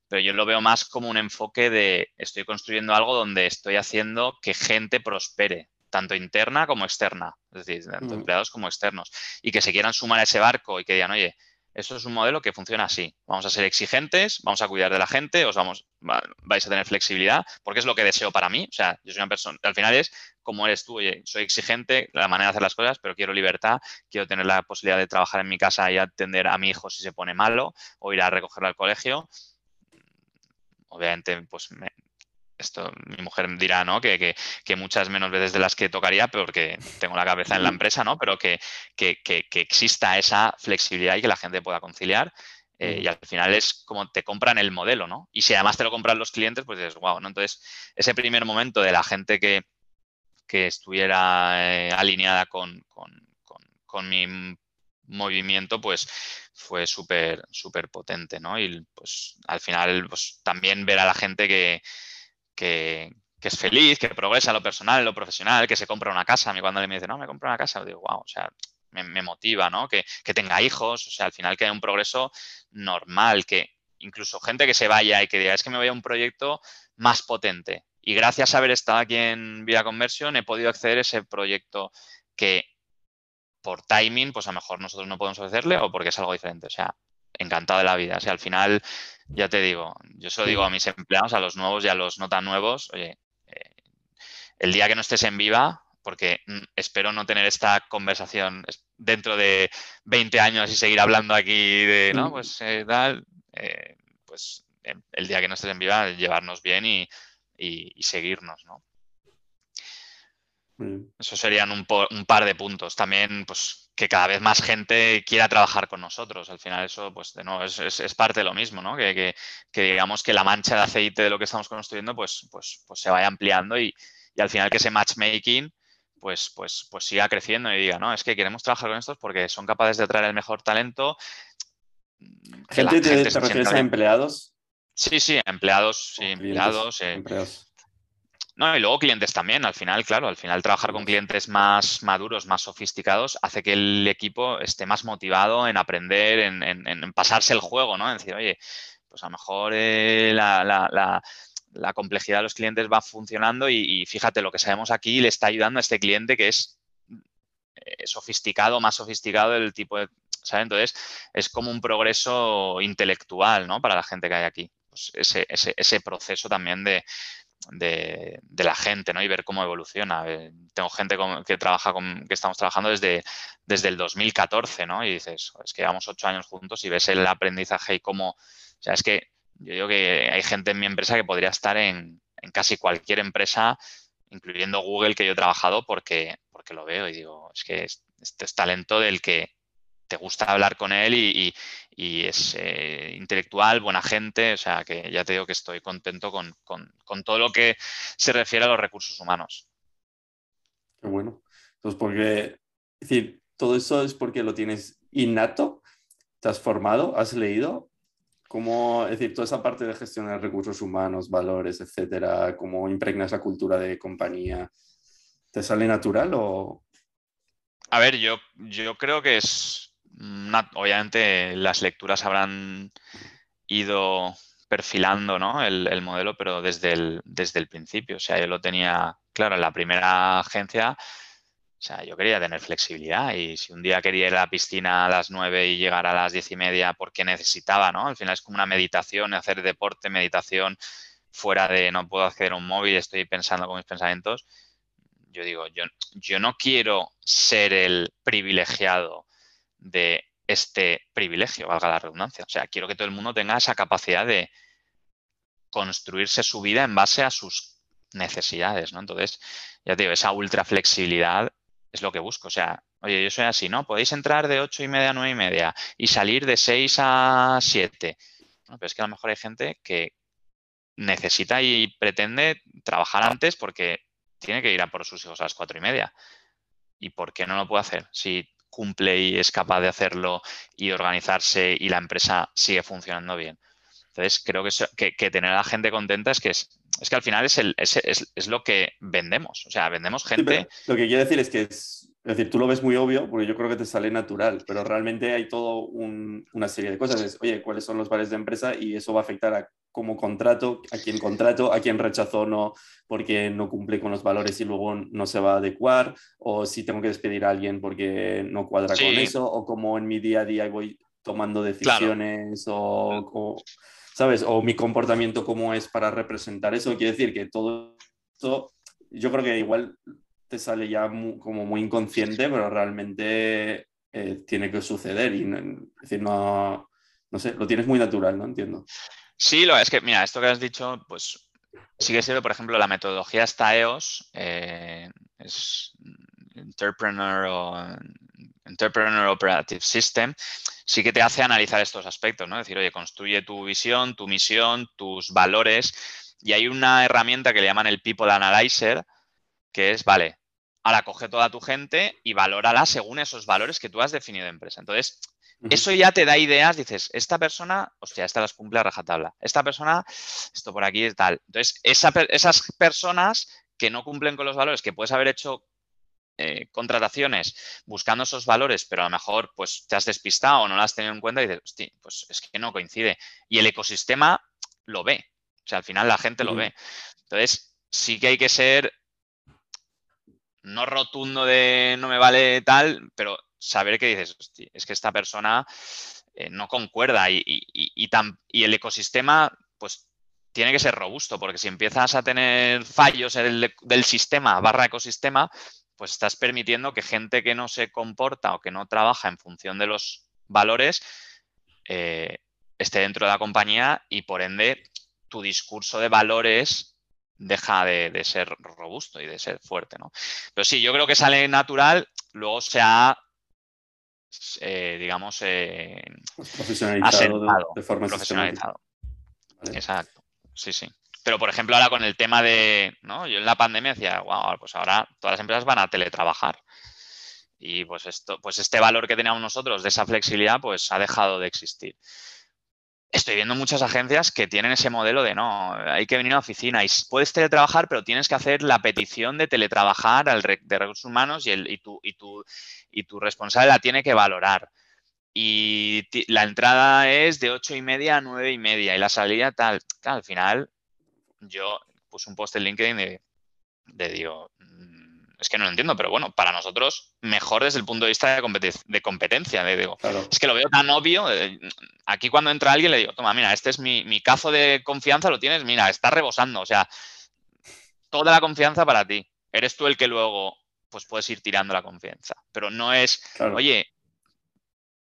pero yo lo veo más como un enfoque de estoy construyendo algo donde estoy haciendo que gente prospere, tanto interna como externa, es decir, tanto empleados como externos, y que se quieran sumar a ese barco y que digan, oye, eso es un modelo que funciona así. Vamos a ser exigentes, vamos a cuidar de la gente, os vamos, vais a tener flexibilidad, porque es lo que deseo para mí. O sea, yo soy una persona, al final es como eres tú, oye, soy exigente, la manera de hacer las cosas, pero quiero libertad, quiero tener la posibilidad de trabajar en mi casa y atender a mi hijo si se pone malo o ir a recogerlo al colegio. Obviamente, pues me, esto mi mujer dirá, ¿no? Que, muchas menos veces de las que tocaría, porque tengo la cabeza en la empresa, ¿no? Pero que, exista esa flexibilidad y que la gente pueda conciliar. Eh, y al final es como te compran el modelo, ¿no? Y si además te lo compran los clientes, pues dices, wow, ¿no? Entonces, ese primer momento de la gente que, estuviera eh, alineada con, con, mi movimiento, pues fue súper, súper potente, ¿no? Y pues al final, pues también ver a la gente que, que, es feliz, que progresa lo personal, lo profesional, que se compra una casa. A mí cuando le me dice, no, me compro una casa, digo, wow, o sea, me, motiva, ¿no? Que, tenga hijos, o sea, al final que haya un progreso normal, que incluso gente que se vaya y que diga, es que me voy a un proyecto más potente. Y gracias a haber estado aquí en Vida Conversión he podido acceder a ese proyecto que por timing, pues a lo mejor nosotros no podemos ofrecerle o porque es algo diferente. O sea, encantado de la vida. O sea, al final, ya te digo, yo solo digo a mis empleados, a los nuevos y a los no tan nuevos, oye, eh, el día que no estés en viva, porque mm, espero no tener esta conversación dentro de 20 años y seguir hablando aquí de, no, pues eh, tal, eh, pues el día que no estés en viva, llevarnos bien y, y seguirnos, ¿no? Eso serían un, par de puntos. También, pues, que cada vez más gente quiera trabajar con nosotros. Al final, eso, pues, de nuevo, es, parte de lo mismo, ¿no? Que, digamos que la mancha de aceite de lo que estamos construyendo, pues, pues, pues se vaya ampliando y, al final que ese matchmaking, pues, pues, pues siga creciendo y diga, no, es que queremos trabajar con estos porque son capaces de atraer el mejor talento. ¿Gente, te, refieres a empleados? Sí, sí, empleados, sí, empleados. Eh, empleados. No, y luego clientes también. Al final, claro, al final trabajar con clientes más maduros, más sofisticados, hace que el equipo esté más motivado en aprender, en, pasarse el juego, ¿no? En decir, oye, pues a lo mejor eh, la, complejidad de los clientes va funcionando y, fíjate, lo que sabemos aquí le está ayudando a este cliente que es eh, sofisticado, más sofisticado del tipo de... ¿sabes? Entonces, es como un progreso intelectual, ¿no? Para la gente que hay aquí. Pues ese, ese proceso también de, de, la gente, ¿no? Y ver cómo evoluciona. Eh, tengo gente que trabaja con, que estamos trabajando desde, desde el 2014, ¿no? Y dices, es que llevamos ocho años juntos y ves el aprendizaje y cómo, o sea, es que yo digo que hay gente en mi empresa que podría estar en, casi cualquier empresa, incluyendo Google que yo he trabajado, porque, porque lo veo y digo, es que este es talento del que te gusta hablar con él y, es eh, intelectual, buena gente, o sea que ya te digo que estoy contento con, todo lo que se refiere a los recursos humanos. Qué bueno. Entonces, porque, es decir, todo eso es porque lo tienes innato, te has formado, has leído, cómo, es decir, toda esa parte de gestionar recursos humanos, valores, etcétera, cómo impregnas la cultura de compañía, ¿te sale natural o...? A ver, yo, yo creo que es, obviamente las lecturas habrán ido perfilando el, modelo, pero desde el, desde el principio. O sea, yo lo tenía claro en la primera agencia. O sea, yo quería tener flexibilidad y si un día quería ir a la piscina a las 9 y llegar a las diez y media porque necesitaba, ¿no? Al final es como una meditación, hacer deporte, meditación fuera de no puedo acceder a un móvil, estoy pensando con mis pensamientos. Yo digo, yo, yo no quiero ser el privilegiado de este privilegio, valga la redundancia. O sea, quiero que todo el mundo tenga esa capacidad de construirse su vida en base a sus necesidades, ¿no? Entonces, ya te digo, esa ultra flexibilidad es lo que busco. O sea, oye, yo soy así, ¿no? Podéis entrar de ocho y media a nueve y media y salir de 6 a 7. pero es que a lo mejor hay gente que necesita y pretende trabajar antes porque tiene que ir a por sus hijos a las cuatro y media. ¿Y por qué no lo puede hacer? Si cumple y es capaz de hacerlo y organizarse y la empresa sigue funcionando bien. Entonces, creo que, que, tener a la gente contenta es que es, es que al final es, el, es, es, lo que vendemos. O sea, vendemos gente. lo que quiero decir es que es, es, decir, tú lo ves muy obvio porque yo creo que te sale natural, pero realmente hay todo una serie de cosas. Es, oye, ¿cuáles son los valores de empresa? Y eso va a afectar a cómo contrato, a quién contrato, a quién rechazo no porque no cumple con los valores y luego no se va a adecuar, o si tengo que despedir a alguien porque no cuadra con eso, o como en mi día a día voy tomando decisiones o, ¿sabes? O mi comportamiento cómo es para representar eso. Quiere decir que todo esto, yo creo que igual te sale ya como muy inconsciente, pero realmente eh, tiene que suceder y es decir, no, no sé, lo tienes muy natural, ¿no? Entiendo. Sí, lo es que, mira, esto que has dicho, pues sigue siendo, por ejemplo, la metodología esta EOS, eh, es Entrepreneur Entrepreneur Operative System, sí que te hace analizar estos aspectos, ¿no? Es decir, oye, construye tu visión, tu misión, tus valores. Y hay una herramienta que le llaman el People Analyzer, que es, vale, ahora coge toda tu gente y valórala según esos valores que tú has definido de empresa. Entonces, eso ya te da ideas, dices, esta persona, hostia, esta las cumple a rajatabla. Esta persona, esto por aquí es tal. Entonces, esas personas que no cumplen con los valores, que puedes haber hecho eh, contrataciones buscando esos valores, pero a lo mejor pues te has despistado o no las has tenido en cuenta y dices, hostia, pues es que no coincide. Y el ecosistema lo ve. O sea, al final la gente lo ve. Entonces, sí que hay que ser no rotundo de no me vale tal, pero saber que dices, es que esta persona eh, no concuerda y, y, el ecosistema, pues tiene que ser robusto, porque si empiezas a tener fallos en el, del sistema barra ecosistema, pues estás permitiendo que gente que no se comporta o que no trabaja en función de los valores eh, esté dentro de la compañía y por ende tu discurso de valores deja de, ser robusto y de ser fuerte, ¿no? Pero sí, yo creo que sale natural, luego se ha eh, digamos, eh, profesionalizado de, forma profesionalizado. Exacto, sí, sí. Pero, por ejemplo, ahora con el tema de, ¿no? Yo en la pandemia decía, wow, pues ahora todas las empresas van a teletrabajar. Y pues esto, pues este valor que teníamos nosotros de esa flexibilidad, pues ha dejado de existir estoy viendo muchas agencias que tienen ese modelo de no, hay que venir a la oficina y puedes teletrabajar, pero tienes que hacer la petición de teletrabajar al de recursos humanos y, tu, y, tu, y tu responsable la tiene que valorar. Y la entrada es de ocho y media a nueve y media y la salida tal. al final yo puse un post en LinkedIn de, de digo, es que no lo entiendo, pero bueno, para nosotros mejor desde el punto de vista de, competencia. De, digo, Es que lo veo tan obvio. Eh, aquí cuando entra alguien le digo, toma, mira, este es mi, cazo de confianza, lo tienes, mira, está rebosando. O sea, toda la confianza para ti. Eres tú el que luego pues puedes ir tirando la confianza. Pero no es, oye,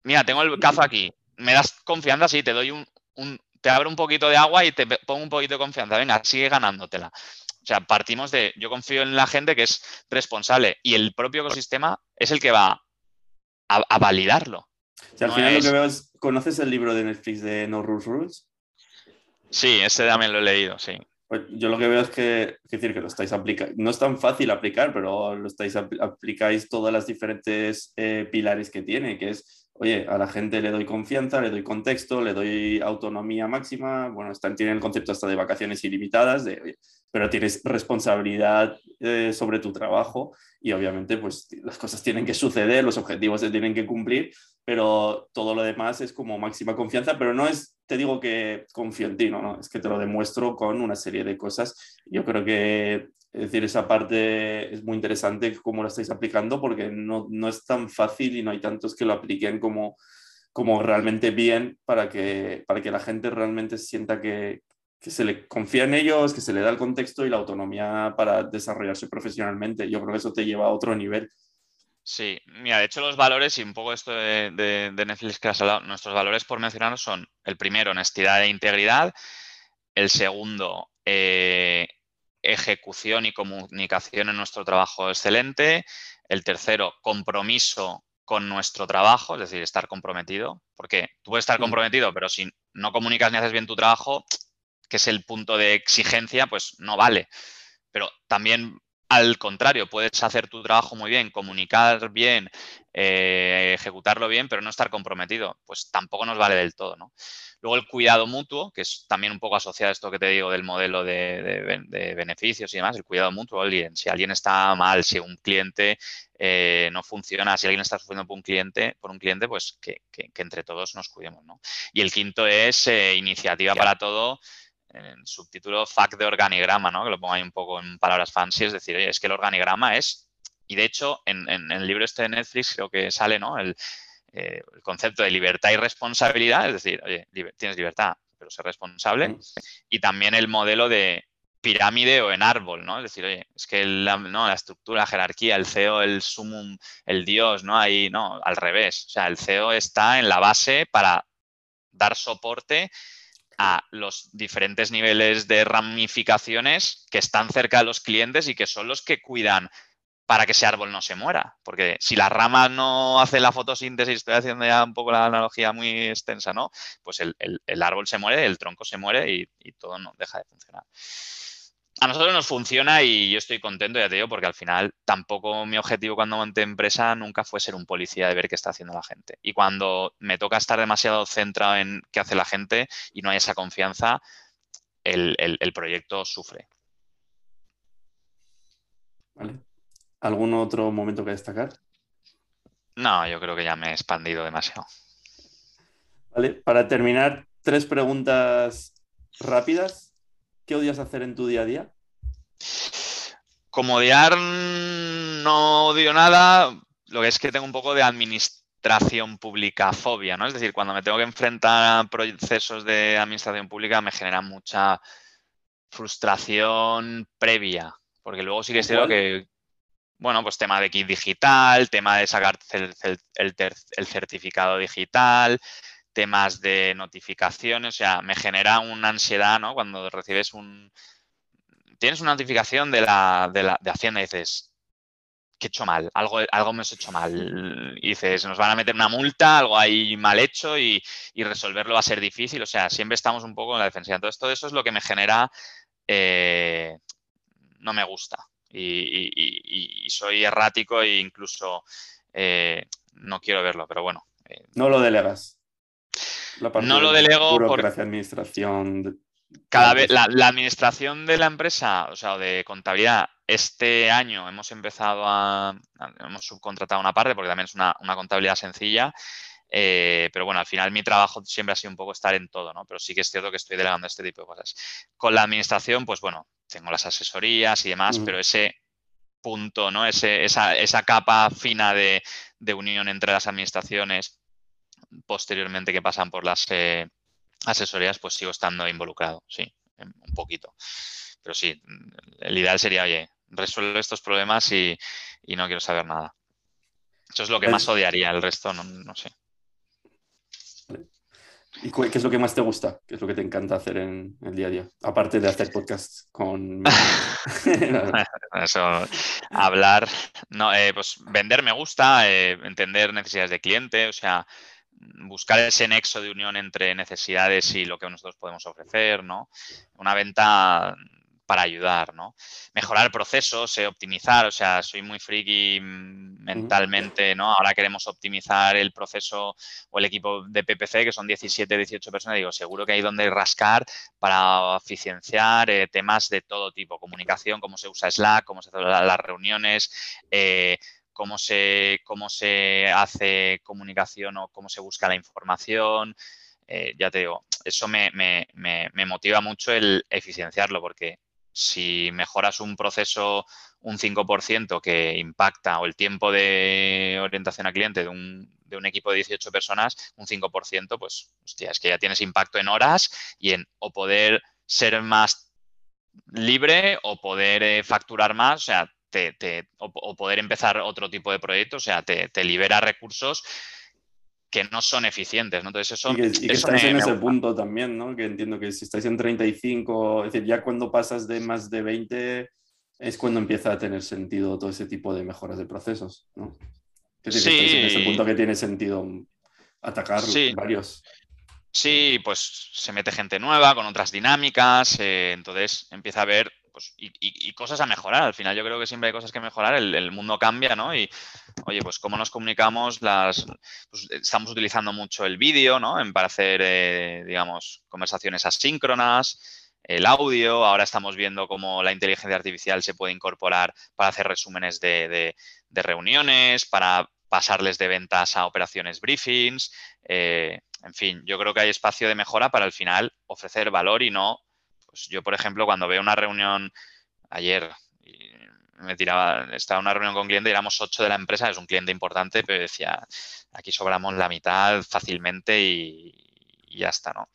mira, tengo el cazo aquí, me das confianza, sí, te doy un, un, te abro un poquito de agua y te pongo un poquito de confianza. Venga, sigue ganándotela. O sea, partimos de, yo confío en la gente que es responsable y el propio ecosistema es el que va a, validarlo. O sea, al final lo que veo es, ¿conoces el libro de Netflix de No Rules Rules? Sí, ese también lo he leído, sí. Pues yo lo que veo es que, es decir, que lo estáis aplicando, no es tan fácil aplicar, pero lo estáis aplicáis todas las diferentes eh, pilares que tiene, que es oye, a la gente le doy confianza, le doy contexto, le doy autonomía máxima, bueno, están, tienen el concepto hasta de vacaciones ilimitadas, pero tienes responsabilidad eh, sobre tu trabajo y obviamente pues las cosas tienen que suceder, los objetivos se tienen que cumplir, pero todo lo demás es como máxima confianza, pero no es, te digo que confío en ti, no, no, es que te lo demuestro con una serie de cosas. Yo creo que decir, esa parte es muy interesante cómo lo estáis aplicando porque no, no, es tan fácil y no hay tantos que lo apliquen como, como realmente bien para que, para que la gente realmente sienta que, que se le confía en ellos, que se le da el contexto y la autonomía para desarrollarse profesionalmente. Yo creo que eso te lleva a otro nivel. Sí, mira, de hecho los valores y un poco esto de, de, Netflix que has hablado, nuestros valores por mencionar son el primero, honestidad e integridad, el segundo, eh, ejecución y comunicación en nuestro trabajo excelente. El tercero, compromiso con nuestro trabajo, es decir, estar comprometido, porque tú puedes estar comprometido, pero si no comunicas ni haces bien tu trabajo, que es el punto de exigencia, pues no vale. Pero también al contrario, puedes hacer tu trabajo muy bien, comunicar bien, eh, ejecutarlo bien, pero no estar comprometido. Pues tampoco nos vale del todo, ¿no? Luego el cuidado mutuo, que es también un poco asociado a esto que te digo del modelo de, beneficios y demás, el cuidado mutuo. Si alguien está mal, si un cliente eh, no funciona, si alguien está sufriendo por un cliente, por un cliente pues que, entre todos nos cuidemos. ¿no? Y el quinto es eh, iniciativa para todo el subtítulo FAC de organigrama, ¿no? que lo pongo ahí un poco en palabras fancy, es decir, es que el organigrama es, y de hecho en, el libro este de Netflix creo que sale, ¿no? El, eh, el concepto de libertad y responsabilidad, es decir, oye, tienes libertad, pero ser responsable, mm. y también el modelo de pirámide o en árbol, ¿no? Es decir, oye, es que la, ¿no? la estructura, la jerarquía, el CEO, el sumum, el dios, ¿no? Ahí, no, al revés. O sea, el CEO está en la base para dar soporte a los diferentes niveles de ramificaciones que están cerca de los clientes y que son los que cuidan para que ese árbol no se muera. Porque si las ramas no hacen la fotosíntesis, estoy haciendo ya un poco la analogía muy extensa, ¿no? Pues el, árbol se muere, el tronco se muere y, y todo no deja de funcionar a nosotros nos funciona y yo estoy contento, ya te digo, porque al final tampoco mi objetivo cuando monté empresa nunca fue ser un policía de ver qué está haciendo la gente. Y cuando me toca estar demasiado centrado en qué hace la gente y no hay esa confianza, el, proyecto sufre. Vale. ¿Algún otro momento que destacar? No, yo creo que ya me he expandido demasiado. Vale, para terminar, tres preguntas rápidas ¿Qué odias hacer en tu día a día? Como odiar no odio nada, lo que es que tengo un poco de administración pública fobia, ¿no? Es decir, cuando me tengo que enfrentar a procesos de administración pública me genera mucha frustración previa, porque luego sí que es cierto que, bueno, pues tema de kit digital, tema de sacar el certificado digital, temas de notificaciones, o sea, me genera una ansiedad, ¿no? Cuando recibes un... Tienes una notificación de la, de, la, de Hacienda y dices, que he hecho mal, algo, algo me he hecho mal. Y dices, nos van a meter una multa, algo ahí mal hecho y, resolverlo va a ser difícil. O sea, siempre estamos un poco en la defensiva. Entonces, todo eso es lo que me genera, eh, no me gusta. Y, soy errático e incluso eh, no quiero verlo, pero bueno. Eh, no lo delegas no lo delego por administración. Cada vez la, administración de la empresa, o sea, de contabilidad, este año hemos empezado a, hemos subcontratado una parte porque también es una, contabilidad sencilla. Eh, pero bueno, al final mi trabajo siempre ha sido un poco estar en todo, ¿no? Pero sí que es cierto que estoy delegando este tipo de cosas. Con la administración, pues bueno, tengo las asesorías y demás, pero ese punto, ¿no? Ese, esa, esa, capa fina de, de unión entre las administraciones posteriormente que pasan por las eh, asesorías, pues sigo estando involucrado, sí, un poquito. Pero sí, el ideal sería, oye, resuelve estos problemas y, no quiero saber nada. Eso es lo que más odiaría, el resto no, sé. ¿Y qué es lo que más te gusta? ¿Qué es lo que te encanta hacer en el día a día? Aparte de hacer podcast con... Eso, hablar, no, eh, pues vender me gusta, eh, entender necesidades de cliente, o sea, buscar ese nexo de unión entre necesidades y lo que nosotros podemos ofrecer, ¿no? Una venta para ayudar, ¿no? Mejorar procesos, eh, optimizar, o sea, soy muy friki mentalmente, ¿no? Ahora queremos optimizar el proceso o el equipo de PPC, que son 17, 18 personas, digo, seguro que hay donde rascar para eficienciar eh, temas de todo tipo, comunicación, cómo se usa Slack, cómo se hacen las reuniones, eh, cómo se, cómo se hace comunicación o cómo se busca la información. Eh, ya te digo, eso me, motiva mucho el eficienciarlo, porque si mejoras un proceso un 5% que impacta o el tiempo de orientación al cliente de un, de un equipo de 18 personas, un 5%, pues, hostia, es que ya tienes impacto en horas y en o poder ser más libre o poder eh, facturar más, o sea, o, poder empezar otro tipo de proyecto, o sea, te, libera recursos que no son eficientes, ¿no? Entonces eso... Y que, estáis en ese punto también, ¿no? Que entiendo que si estáis en 35, es decir, ya cuando pasas de más de 20 es cuando empieza a tener sentido todo ese tipo de mejoras de procesos, ¿no? Es decir, sí. en ese punto que tiene sentido atacar varios. Sí, pues se mete gente nueva con otras dinámicas, eh, entonces empieza a haber pues, y, cosas a mejorar. Al final yo creo que siempre hay cosas que mejorar, el, mundo cambia, ¿no? Y, oye, pues cómo nos comunicamos, las, pues, estamos utilizando mucho el vídeo, ¿no? En, para hacer, eh, digamos, conversaciones asíncronas, el audio, ahora estamos viendo cómo la inteligencia artificial se puede incorporar para hacer resúmenes de, reuniones, para pasarles de ventas a operaciones briefings, eh, en fin, yo creo que hay espacio de mejora para al final ofrecer valor y no pues yo, por ejemplo, cuando veo una reunión ayer, me tiraba, estaba en una reunión con un cliente y éramos ocho de la empresa, es un cliente importante, pero decía, aquí sobramos la mitad fácilmente y, ya está, ¿no?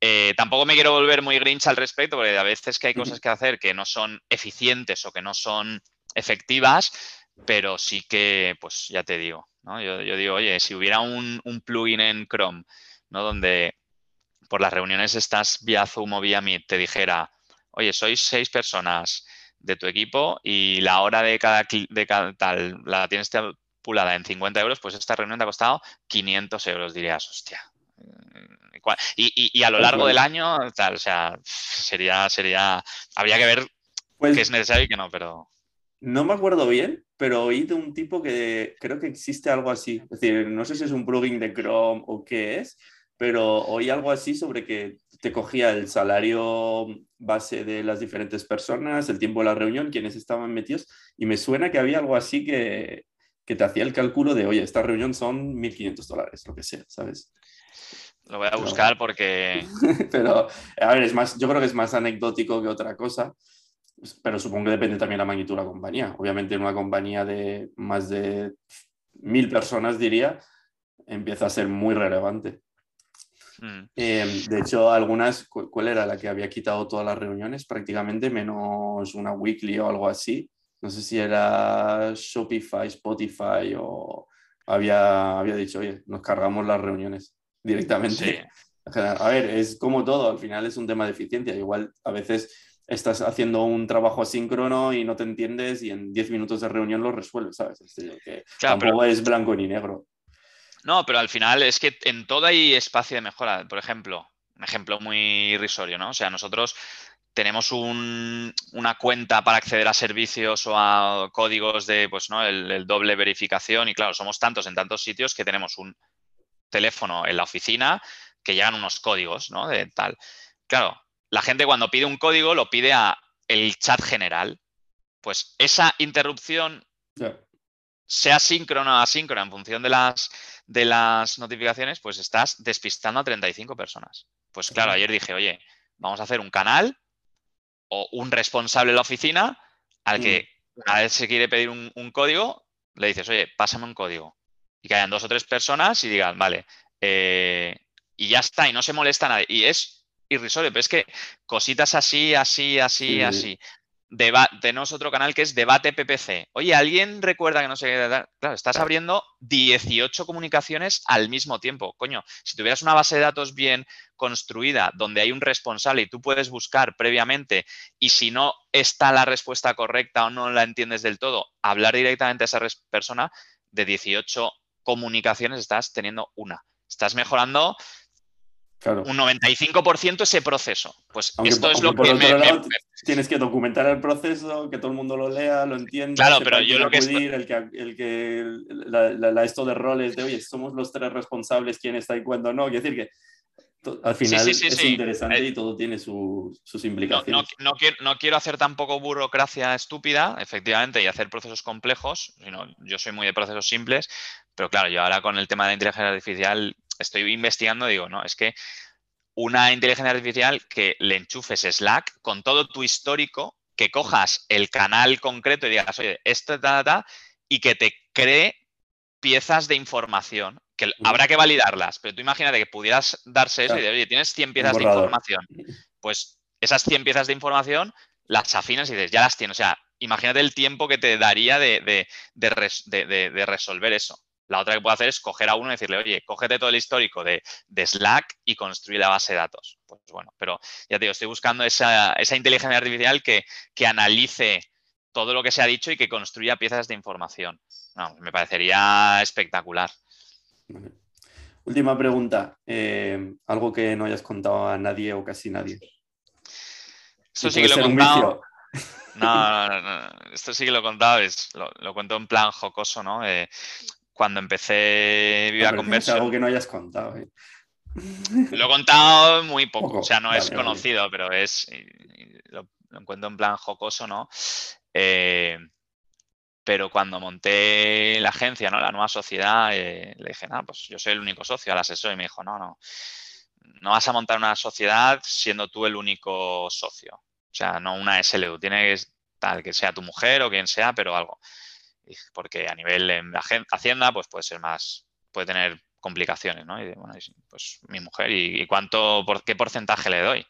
Eh, tampoco me quiero volver muy grinch al respecto, porque a veces que hay cosas que hacer que no son eficientes o que no son efectivas, pero sí que, pues ya te digo, ¿no? Yo, digo, oye, si hubiera un, un, plugin en Chrome, ¿no? Donde por las reuniones estás vía Zoom o vía Meet te dijera, oye, sois seis personas de tu equipo y la hora de cada, de cada tal la tienes pulada en 50 euros, pues esta reunión te ha costado 500 euros, dirías, hostia. Y, a lo largo del año, tal, o sea, sería, sería, habría que ver pues, qué es necesario y qué no, pero... No me acuerdo bien, pero oí de un tipo que creo que existe algo así. Es decir, no sé si es un plugin de Chrome o qué es, pero oí algo así sobre que te cogía el salario base de las diferentes personas, el tiempo de la reunión, quienes estaban metidos, y me suena que había algo así que, que te hacía el cálculo de, oye, esta reunión son 1.500 dólares, lo que sea, ¿sabes? Lo voy a buscar porque... pero, a ver, es más, yo creo que es más anecdótico que otra cosa, pero supongo que depende también de la magnitud de la compañía. Obviamente en una compañía de más de mil personas, diría, empieza a ser muy relevante. Mm. Em, de hecho, algunas, ¿cuál era la que había quitado todas las reuniones? Prácticamente menos una weekly o algo así. No sé si era Shopify, Spotify o había, había dicho, oye, nos cargamos las reuniones directamente. A ver, es como todo, al final es un tema de eficiencia. Igual a veces estás haciendo un trabajo asíncrono y no te entiendes y en 10 minutos de reunión lo resuelves, ¿sabes? que tampoco es blanco ni negro. No, pero al final es que en todo hay espacio de mejora. Por ejemplo, un ejemplo muy irrisorio, ¿no? O sea, nosotros tenemos una cuenta para acceder a servicios o a códigos de, pues, ¿no? El, doble verificación y claro, somos tantos en tantos sitios que tenemos un teléfono en la oficina que llegan unos códigos, ¿no? De tal. Claro, la gente cuando pide un código lo pide a el chat general. Pues esa interrupción sea síncrona o asíncrona en función de las, de las notificaciones, pues estás despistando a 35 personas. Pues claro, ayer dije, oye, vamos a hacer un canal o un responsable de la oficina al que mm. una vez se quiere pedir un, código, le dices, oye, pásame un código. Y que hayan dos o tres personas y digan, vale, eh, y ya está, y no se molesta nadie. Y es irrisorio, pero es que cositas así, así, así, así tenemos otro canal que es Debate PPC. Oye, ¿alguien recuerda que no sé qué? Claro, estás abriendo 18 comunicaciones al mismo tiempo. Coño, si tuvieras una base de datos bien construida, donde hay un responsable y tú puedes buscar previamente y si no está la respuesta correcta o no la entiendes del todo, hablar directamente a esa persona, de 18 comunicaciones estás teniendo una. Estás mejorando un 95% ese proceso. Pues esto es lo que me, Tienes que documentar el proceso, que todo el mundo lo lea, lo entienda. Claro, pero yo lo que el que, el que la, esto de roles de, oye, somos los tres responsables, quién está y cuándo no. Quiero decir que al final es interesante eh, y todo tiene sus implicaciones. No, quiero, no, quiero, hacer tampoco burocracia estúpida, efectivamente, y hacer procesos complejos, sino yo soy muy de procesos simples, pero claro, yo ahora con el tema de la inteligencia artificial estoy investigando, digo, no, es que una inteligencia artificial que le enchufes Slack con todo tu histórico, que cojas el canal concreto y digas, oye, esto, ta, y que te cree piezas de información, que habrá que validarlas, pero tú imagínate que pudieras darse eso y de, oye, tienes 100 piezas de información, pues esas 100 piezas de información las afinas y dices, ya las tienes, o sea, imagínate el tiempo que te daría de resolver eso. La otra que puedo hacer es coger a uno y decirle, oye, cógete todo el histórico de, Slack y construye la base de datos. Pues bueno, pero ya te digo, estoy buscando esa, inteligencia artificial que, analice todo lo que se ha dicho y que construya piezas de información. me parecería espectacular. Última pregunta. Eh, algo que no hayas contado a nadie o casi nadie. Esto sí que lo he contado. No, no, no, Esto sí que lo he contado, es, lo, cuento en plan jocoso, ¿no? Eh, cuando empecé Viva Conversión. algo que no hayas contado. ¿eh? Lo he contado muy poco, o sea, no es conocido, pero es. Lo, encuentro en plan jocoso, ¿no? Eh, pero cuando monté la agencia, ¿no? La nueva sociedad, eh, le dije, no, pues yo soy el único socio al asesor y me dijo, no, no, no vas a montar una sociedad siendo tú el único socio. O sea, no una SLU. Tienes, tal, que sea tu mujer o quien sea, pero algo. Porque a nivel en Hacienda, pues puede ser más, puede tener complicaciones, ¿no? Y bueno, pues mi mujer, ¿y, cuánto, por qué porcentaje le doy?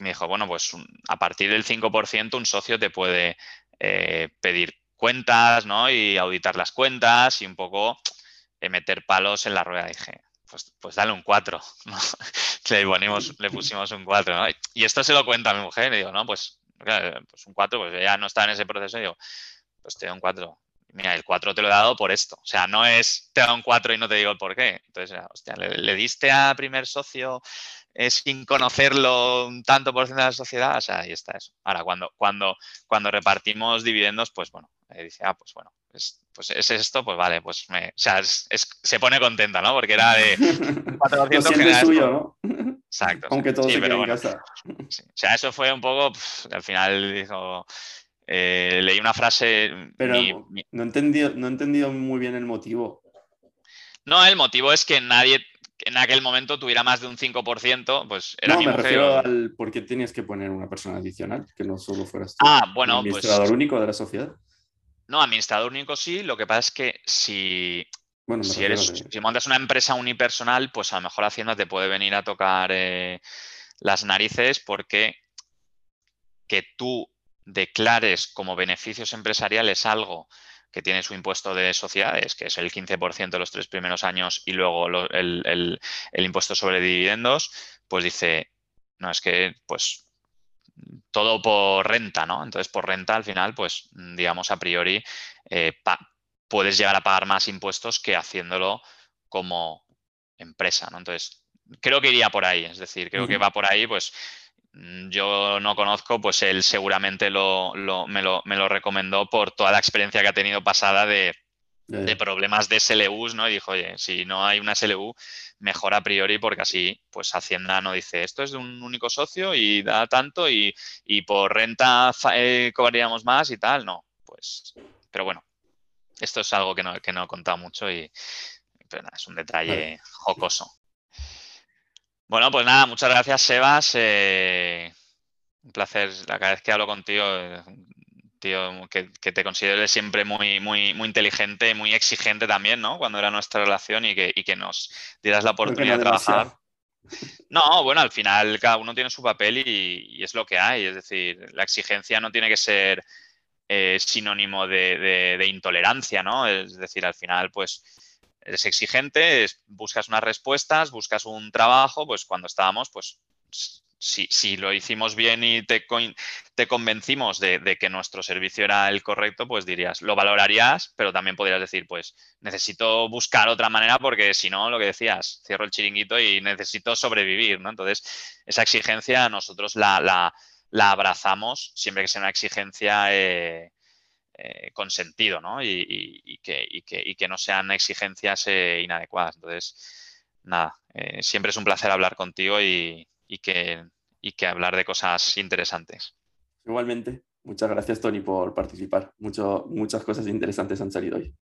me dijo, bueno, pues a partir del 5% un socio te puede eh, pedir cuentas, ¿no? Y auditar las cuentas y un poco eh, meter palos en la rueda. dije, pues, pues dale un 4. le, ponimos, le pusimos un 4. ¿no? Y esto se lo cuenta a mi mujer. Y digo, no, pues, pues un 4, pues ya no está en ese proceso. Y digo, pues te doy un 4. Mira, el 4 te lo he dado por esto. O sea, no es te dado un 4 y no te digo el por qué. Entonces, hostia, le, diste a primer socio eh, sin conocerlo un tanto por ciento de la sociedad. O sea, ahí está eso. Ahora, cuando, cuando, cuando repartimos dividendos, pues bueno, dice, ah, pues bueno, es, pues es esto, pues vale, pues me, o sea, se pone contenta, ¿no? Porque era de 400 suyo, ¿no? Exacto. Aunque todo se quede en casa. O sea, eso fue un poco, al final dijo, eh, leí una frase... Pero No, he entendido, no he entendido muy bien el motivo. No, el motivo es que nadie en aquel momento tuviera más de un 5%, pues era no, me refiero al por qué tienes que poner una persona adicional, que no solo fueras tú. Ah, bueno, pues administrador único de la sociedad. No, administrador único sí, lo que pasa es que si, si, eres, si montas una empresa unipersonal, pues a lo mejor Hacienda te puede venir a tocar eh, las narices porque que tú declares como beneficios empresariales algo que tiene su impuesto de sociedades, que es el 15% de los tres primeros años y luego el, impuesto sobre dividendos, pues dice, no, es que pues todo por renta, ¿no? Entonces, por renta, al final, pues, digamos, a priori, eh, puedes llegar a pagar más impuestos que haciéndolo como empresa, ¿no? Entonces, creo que iría por ahí, es decir, creo que va por ahí, pues, Mm, yo no conozco, pues él seguramente lo, me, lo, recomendó por toda la experiencia que ha tenido pasada de, problemas de SLUs, ¿no? Y dijo, oye, si no hay una SLU, mejor a priori porque así, pues Hacienda no dice, esto es de un único socio y da tanto y, por renta eh, cobraríamos más y tal, no, pues, pero bueno, esto es algo que no, que no he contado mucho y es un detalle jocoso. Bueno, pues nada, muchas gracias, Sebas. Eh, un placer, la cada vez que hablo contigo, eh, tío, que, te considero siempre muy, muy, muy inteligente, muy exigente también, ¿no? Cuando era nuestra relación y que, que nos dieras la oportunidad de trabajar. No, bueno, al final cada uno tiene su papel y, es lo que hay. Es decir, la exigencia no tiene que ser eh, sinónimo de, de, intolerancia, ¿no? Es decir, al final, pues eres exigente, buscas unas respuestas, buscas un trabajo, pues cuando estábamos, pues si, lo hicimos bien y te, te convencimos de, que nuestro servicio era el correcto, pues dirías, lo valorarías, pero también podrías decir, pues necesito buscar otra manera porque si no, lo que decías, cierro el chiringuito y necesito sobrevivir, ¿no? Entonces, esa exigencia nosotros la, abrazamos siempre que sea una exigencia eh, eh, con sentido, ¿no? Y, que, no sean exigencias eh, inadecuadas. Entonces, nada, eh, siempre es un placer hablar contigo y, que, que hablar de cosas interesantes. Igualmente, muchas gracias Tony por participar. muchas cosas interesantes han salido hoy.